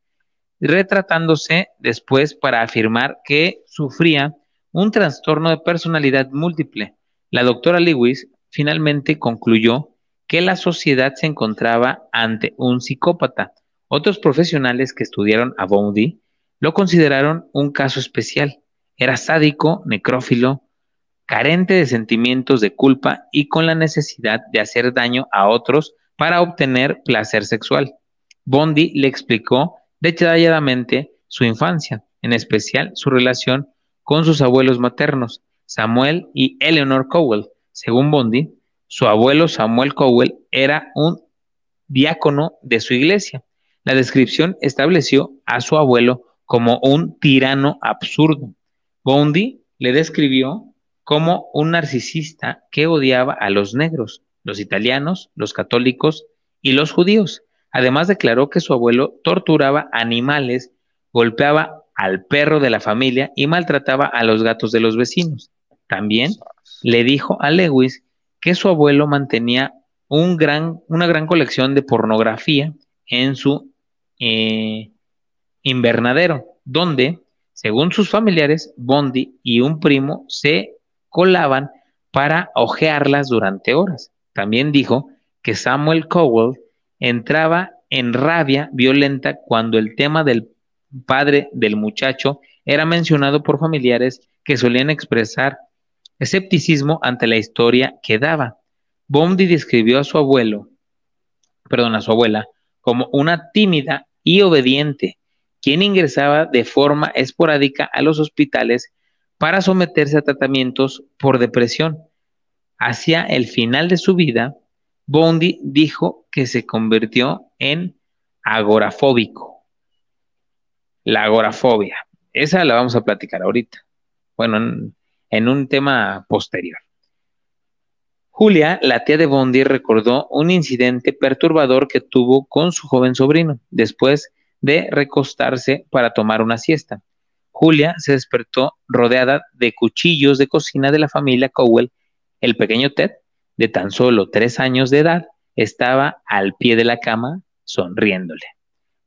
retratándose después para afirmar que sufría un trastorno de personalidad múltiple. La doctora Lewis finalmente concluyó que la sociedad se encontraba ante un psicópata. Otros profesionales que estudiaron a Boundy lo consideraron un caso especial. Era sádico, necrófilo, carente de sentimientos de culpa y con la necesidad de hacer daño a otros para obtener placer sexual. Bondi le explicó detalladamente su infancia, en especial su relación con sus abuelos maternos, Samuel y Eleanor Cowell. Según Bondi, su abuelo Samuel Cowell era un diácono de su iglesia. La descripción estableció a su abuelo como un tirano absurdo. Bondi le describió como un narcisista que odiaba a los negros, los italianos, los católicos y los judíos. Además declaró que su abuelo torturaba animales, golpeaba al perro de la familia y maltrataba a los gatos de los vecinos. También le dijo a Lewis que su abuelo mantenía un gran, una gran colección de pornografía en su eh, invernadero, donde, según sus familiares, Bondi y un primo se colaban para hojearlas durante horas. También dijo que Samuel Cowell entraba en rabia violenta cuando el tema del padre del muchacho era mencionado por familiares que solían expresar escepticismo ante la historia que daba. Bondi describió a su abuelo, perdón, a su abuela, como una tímida y obediente, quien ingresaba de forma esporádica a los hospitales para someterse a tratamientos por depresión. Hacia el final de su vida, Bondi dijo que se convirtió en agorafóbico. La agorafobia. Esa la vamos a platicar ahorita. Bueno, en, un tema posterior. Julia, la tía de Bondi, recordó un incidente perturbador que tuvo con su joven sobrino después de recostarse para tomar una siesta. Julia se despertó rodeada de cuchillos de cocina de la familia Cowell. El pequeño Ted de tan solo tres años de edad, estaba al pie de la cama sonriéndole.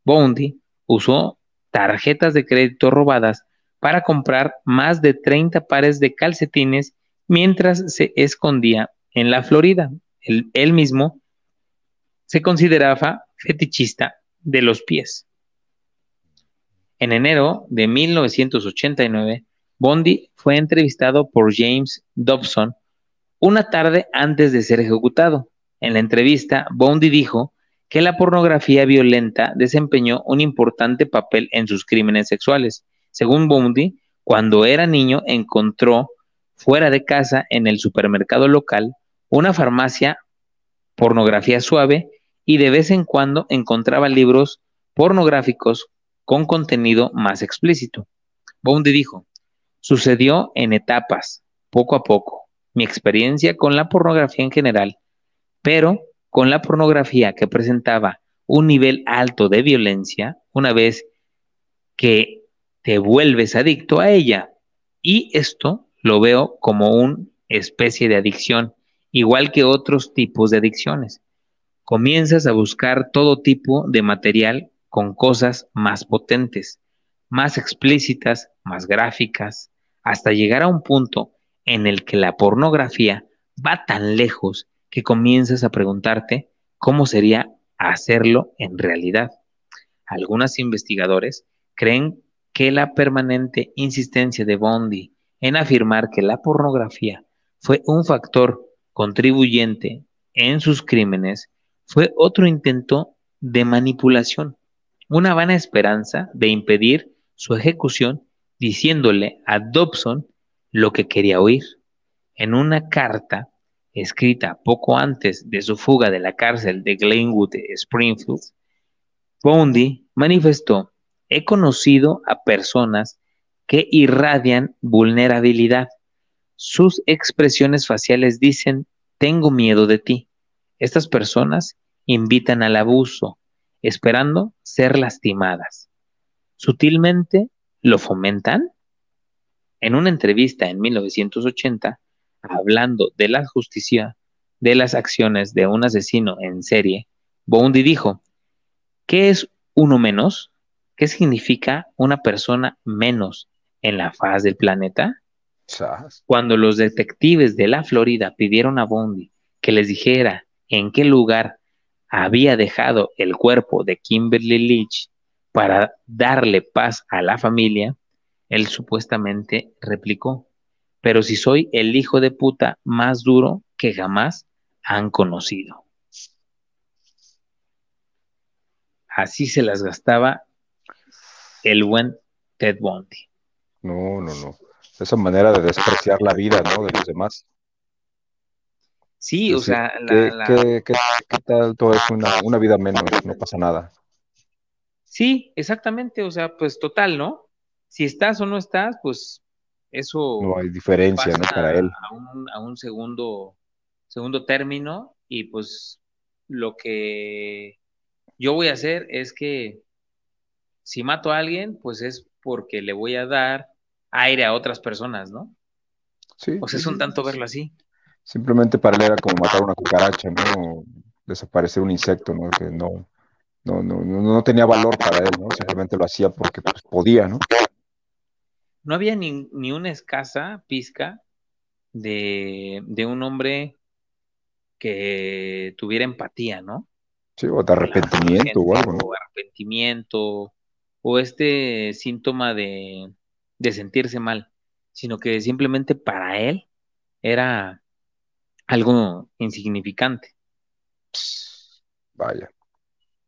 Boundy usó tarjetas de crédito robadas para comprar más de 30 pares de calcetines mientras se escondía en la Florida. Él, mismo se consideraba fetichista de los pies. En enero de 1989, Bondi fue entrevistado por James Dobson, una tarde antes de ser ejecutado. En la entrevista, Bondi dijo que la pornografía violenta desempeñó un importante papel en sus crímenes sexuales. Según Bondi, cuando era niño encontró fuera de casa en el supermercado local una farmacia pornografía suave y de vez en cuando encontraba libros pornográficos con contenido más explícito. Bondi dijo, sucedió en etapas, poco a poco mi experiencia con la pornografía en general, pero con la pornografía que presentaba un nivel alto de violencia, una vez que te vuelves adicto a ella. Y esto lo veo como una especie de adicción, igual que otros tipos de adicciones. Comienzas a buscar todo tipo de material con cosas más potentes, más explícitas, más gráficas, hasta llegar a un punto en el que la pornografía va tan lejos que comienzas a preguntarte cómo sería hacerlo en realidad. Algunos investigadores creen que la permanente insistencia de Bondi en afirmar que la pornografía fue un factor contribuyente en sus crímenes fue otro intento de manipulación, una vana esperanza de impedir su ejecución diciéndole a Dobson lo que quería oír. En una carta escrita poco antes de su fuga de la cárcel de Glenwood Springfield, Bondi manifestó, he conocido a personas que irradian vulnerabilidad. Sus expresiones faciales dicen, tengo miedo de ti. Estas personas invitan al abuso, esperando ser lastimadas. Sutilmente lo fomentan en una entrevista en 1980, hablando de la justicia de las acciones de un asesino en serie, Boundy dijo, ¿qué es uno menos? ¿Qué significa una persona menos en la faz del planeta? Cuando los detectives de la Florida pidieron a Boundy que les dijera en qué lugar había dejado el cuerpo de Kimberly Leach para darle paz a la familia, él supuestamente replicó, pero si soy el hijo de puta más duro que jamás han conocido. Así se las gastaba el buen Ted Bundy.
No, no, no. Esa manera de despreciar la vida, ¿no? De los demás.
Sí, o sea,
¿qué, tal todo es una, una vida menos? No pasa nada.
Sí, exactamente, o sea, pues total, ¿no? Si estás o no estás, pues eso...
No hay diferencia, ¿no? Para él.
A un, a un segundo, segundo término y pues lo que yo voy a hacer es que si mato a alguien, pues es porque le voy a dar aire a otras personas, ¿no? Sí. O sea, es un tanto verlo así.
simplemente para él era como matar una cucaracha, ¿no? Desaparecer un insecto, ¿no? Que no, no, no, no tenía valor para él, ¿no? Simplemente lo hacía porque pues, podía, ¿no?
No había ni, ni una escasa pizca de, de un hombre que tuviera empatía, ¿no?
Sí, o de arrepentimiento o algo, ¿no?
O arrepentimiento, o este síntoma de, de sentirse mal, sino que simplemente para él era algo insignificante.
Vaya.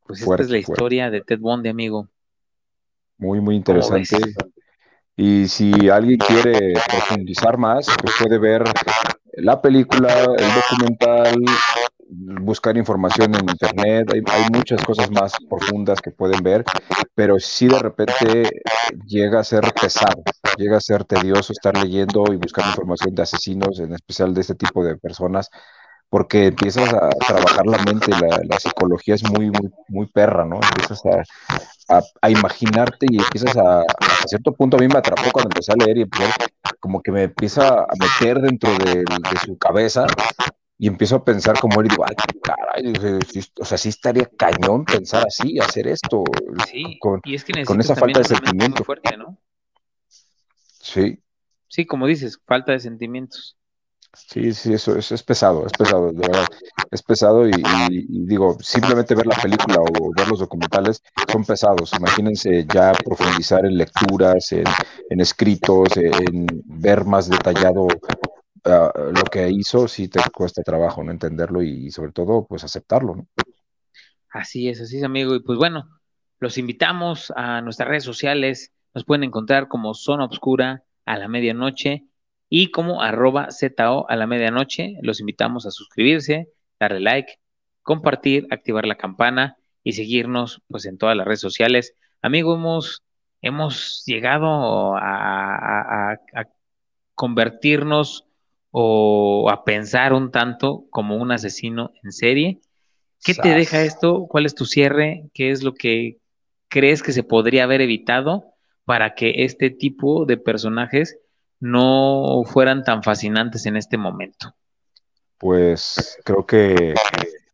Pues esta es la historia de Ted Bundy, amigo.
Muy, muy interesante. Y si alguien quiere profundizar más, pues puede ver la película, el documental, buscar información en internet, hay, muchas cosas más profundas que pueden ver, pero si de repente llega a ser pesado, llega a ser tedioso estar leyendo y buscando información de asesinos, en especial de este tipo de personas, porque empiezas a trabajar la mente, la, psicología es muy, muy, muy perra, ¿no? Empiezas a, a, imaginarte y empiezas a, a cierto punto a mí me atrapó cuando empecé a leer y empecé, como que me empieza a meter dentro de, de su cabeza y empiezo a pensar como él y digo, ay, caray, o sea, sí estaría cañón pensar así, hacer esto,
sí, con, y es que
con esa falta de sentimiento.
Fuerte, ¿no?
Sí.
Sí, como dices, falta de sentimientos.
Sí, sí, eso, es pesado, es pesado, de verdad, es pesado y, digo, simplemente ver la película o ver los documentales son pesados. Imagínense ya profundizar en lecturas, en, escritos, en ver más detallado uh, lo que hizo, sí te cuesta trabajo no entenderlo y, y, sobre todo, pues aceptarlo, ¿no?
Así es, así es, amigo. Y pues bueno, los invitamos a nuestras redes sociales. Nos pueden encontrar como Zona Obscura a la medianoche y como arroba ZO a la medianoche. Los invitamos a suscribirse, darle like, compartir, activar la campana y seguirnos pues en todas las redes sociales. Amigo, hemos, hemos llegado a, a, a convertirnos o a pensar un tanto como un asesino en serie. ¿Qué te deja esto? ¿Cuál es tu cierre? ¿Qué es lo que crees que se podría haber evitado para que este tipo de personajes no fueran tan fascinantes en este momento?
Pues creo que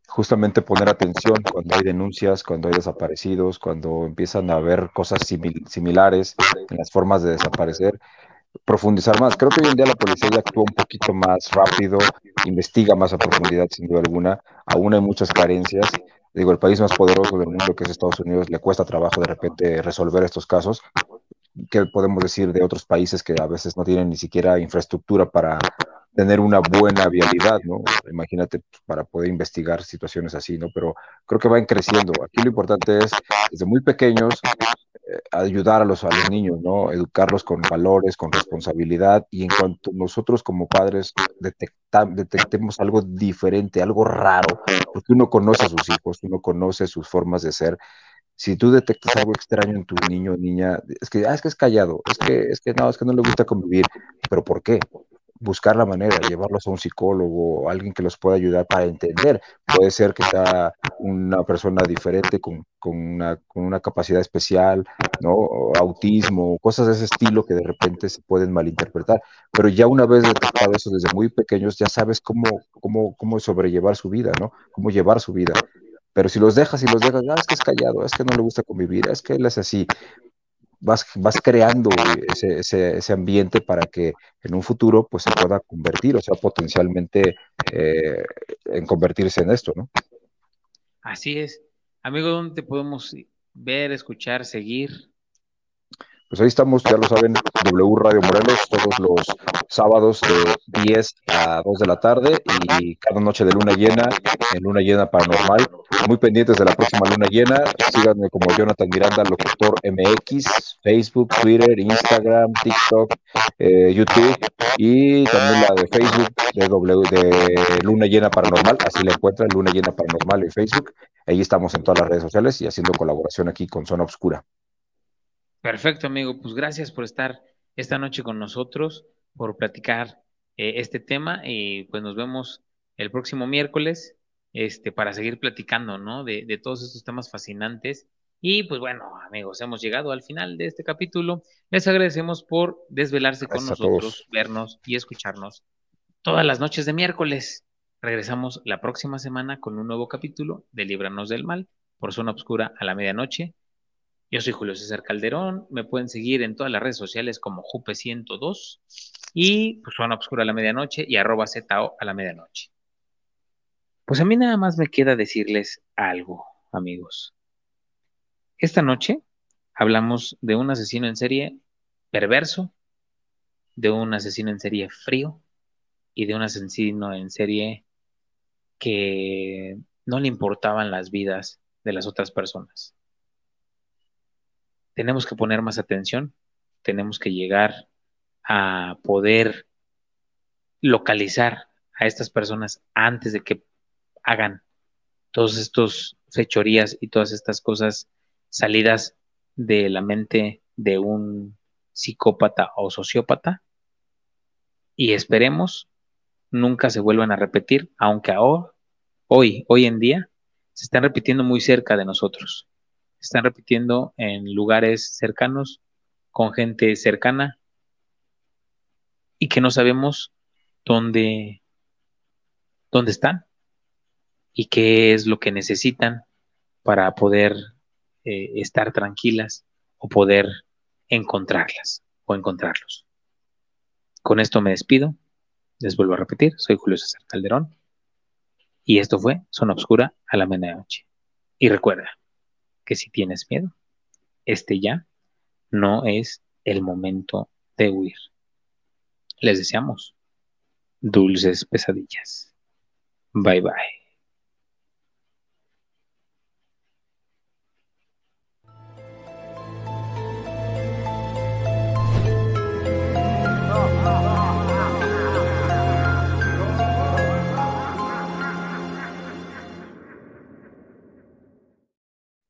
justamente poner atención cuando hay denuncias, cuando hay desaparecidos, cuando empiezan a haber cosas similares en las formas de desaparecer, profundizar más. Creo que hoy en día la policía ya actúa un poquito más rápido, investiga más a profundidad, sin duda alguna. Aún hay muchas carencias. Digo, el país más poderoso del mundo, que es Estados Unidos, le cuesta trabajo de repente resolver estos casos. ¿Qué podemos decir de otros países que a veces no tienen ni siquiera infraestructura para tener una buena vialidad, ¿no? Imagínate pues, para poder investigar situaciones así, ¿no? Pero creo que van creciendo. Aquí lo importante es, desde muy pequeños, eh, ayudar a los, a los niños, ¿no? Educarlos con valores, con responsabilidad y en cuanto nosotros como padres detectemos algo diferente, algo raro, porque uno conoce a sus hijos, uno conoce sus formas de ser. Si tú detectas algo extraño en tu niño o niña, es que, ah, es que es callado, es que, es que no, es que no le gusta convivir, pero ¿por qué? buscar la manera, llevarlos a un psicólogo alguien que los pueda ayudar para entender. Puede ser que sea una persona diferente con, con, una, con una, capacidad especial, ¿no? autismo, cosas de ese estilo que de repente se pueden malinterpretar. Pero ya una vez detectado eso desde muy pequeños, ya sabes cómo, cómo, cómo sobrellevar su vida, ¿no? Cómo llevar su vida. Pero si los dejas y los dejas, ah, es que es callado, es que no le gusta convivir, es que él es así, vas, vas creando ese, ese, ese, ambiente para que en un futuro pues se pueda convertir, o sea, potencialmente eh, en convertirse en esto, ¿no?
Así es. Amigo, ¿dónde te podemos ver, escuchar, seguir?
Pues ahí estamos, ya lo saben, W Radio Morelos, todos los sábados de 10 a 2 de la tarde y cada noche de luna llena, en luna llena paranormal. Muy pendientes de la próxima luna llena, síganme como Jonathan Miranda, locutor MX, Facebook, Twitter, Instagram, TikTok, eh, YouTube y también la de Facebook de, w, de Luna Llena Paranormal, así la encuentran, Luna Llena Paranormal en Facebook. Ahí estamos en todas las redes sociales y haciendo colaboración aquí con Zona Obscura.
Perfecto, amigo. Pues gracias por estar esta noche con nosotros, por platicar eh, este tema y pues nos vemos el próximo miércoles este, para seguir platicando, ¿no? De, de todos estos temas fascinantes. Y pues bueno, amigos, hemos llegado al final de este capítulo. Les agradecemos por desvelarse con nosotros, vernos y escucharnos todas las noches de miércoles. Regresamos la próxima semana con un nuevo capítulo de Líbranos del Mal por Zona Obscura a la medianoche. Yo soy Julio César Calderón. Me pueden seguir en todas las redes sociales como Jupe102 y pues, Obscura a la medianoche y arroba ZO a la medianoche. Pues a mí nada más me queda decirles algo, amigos. Esta noche hablamos de un asesino en serie perverso, de un asesino en serie frío y de un asesino en serie que no le importaban las vidas de las otras personas. Tenemos que poner más atención, tenemos que llegar a poder localizar a estas personas antes de que hagan todos estos fechorías y todas estas cosas salidas de la mente de un psicópata o sociópata y esperemos nunca se vuelvan a repetir, aunque ahora, hoy, hoy en día, se están repitiendo muy cerca de nosotros. Están repitiendo en lugares cercanos, con gente cercana, y que no sabemos dónde, dónde están y qué es lo que necesitan para poder eh, estar tranquilas o poder encontrarlas o encontrarlos. Con esto me despido. Les vuelvo a repetir, soy Julio César Calderón y esto fue Zona Obscura a la medianoche. Y recuerda que si tienes miedo, este ya no es el momento de huir. Les deseamos dulces pesadillas. Bye bye.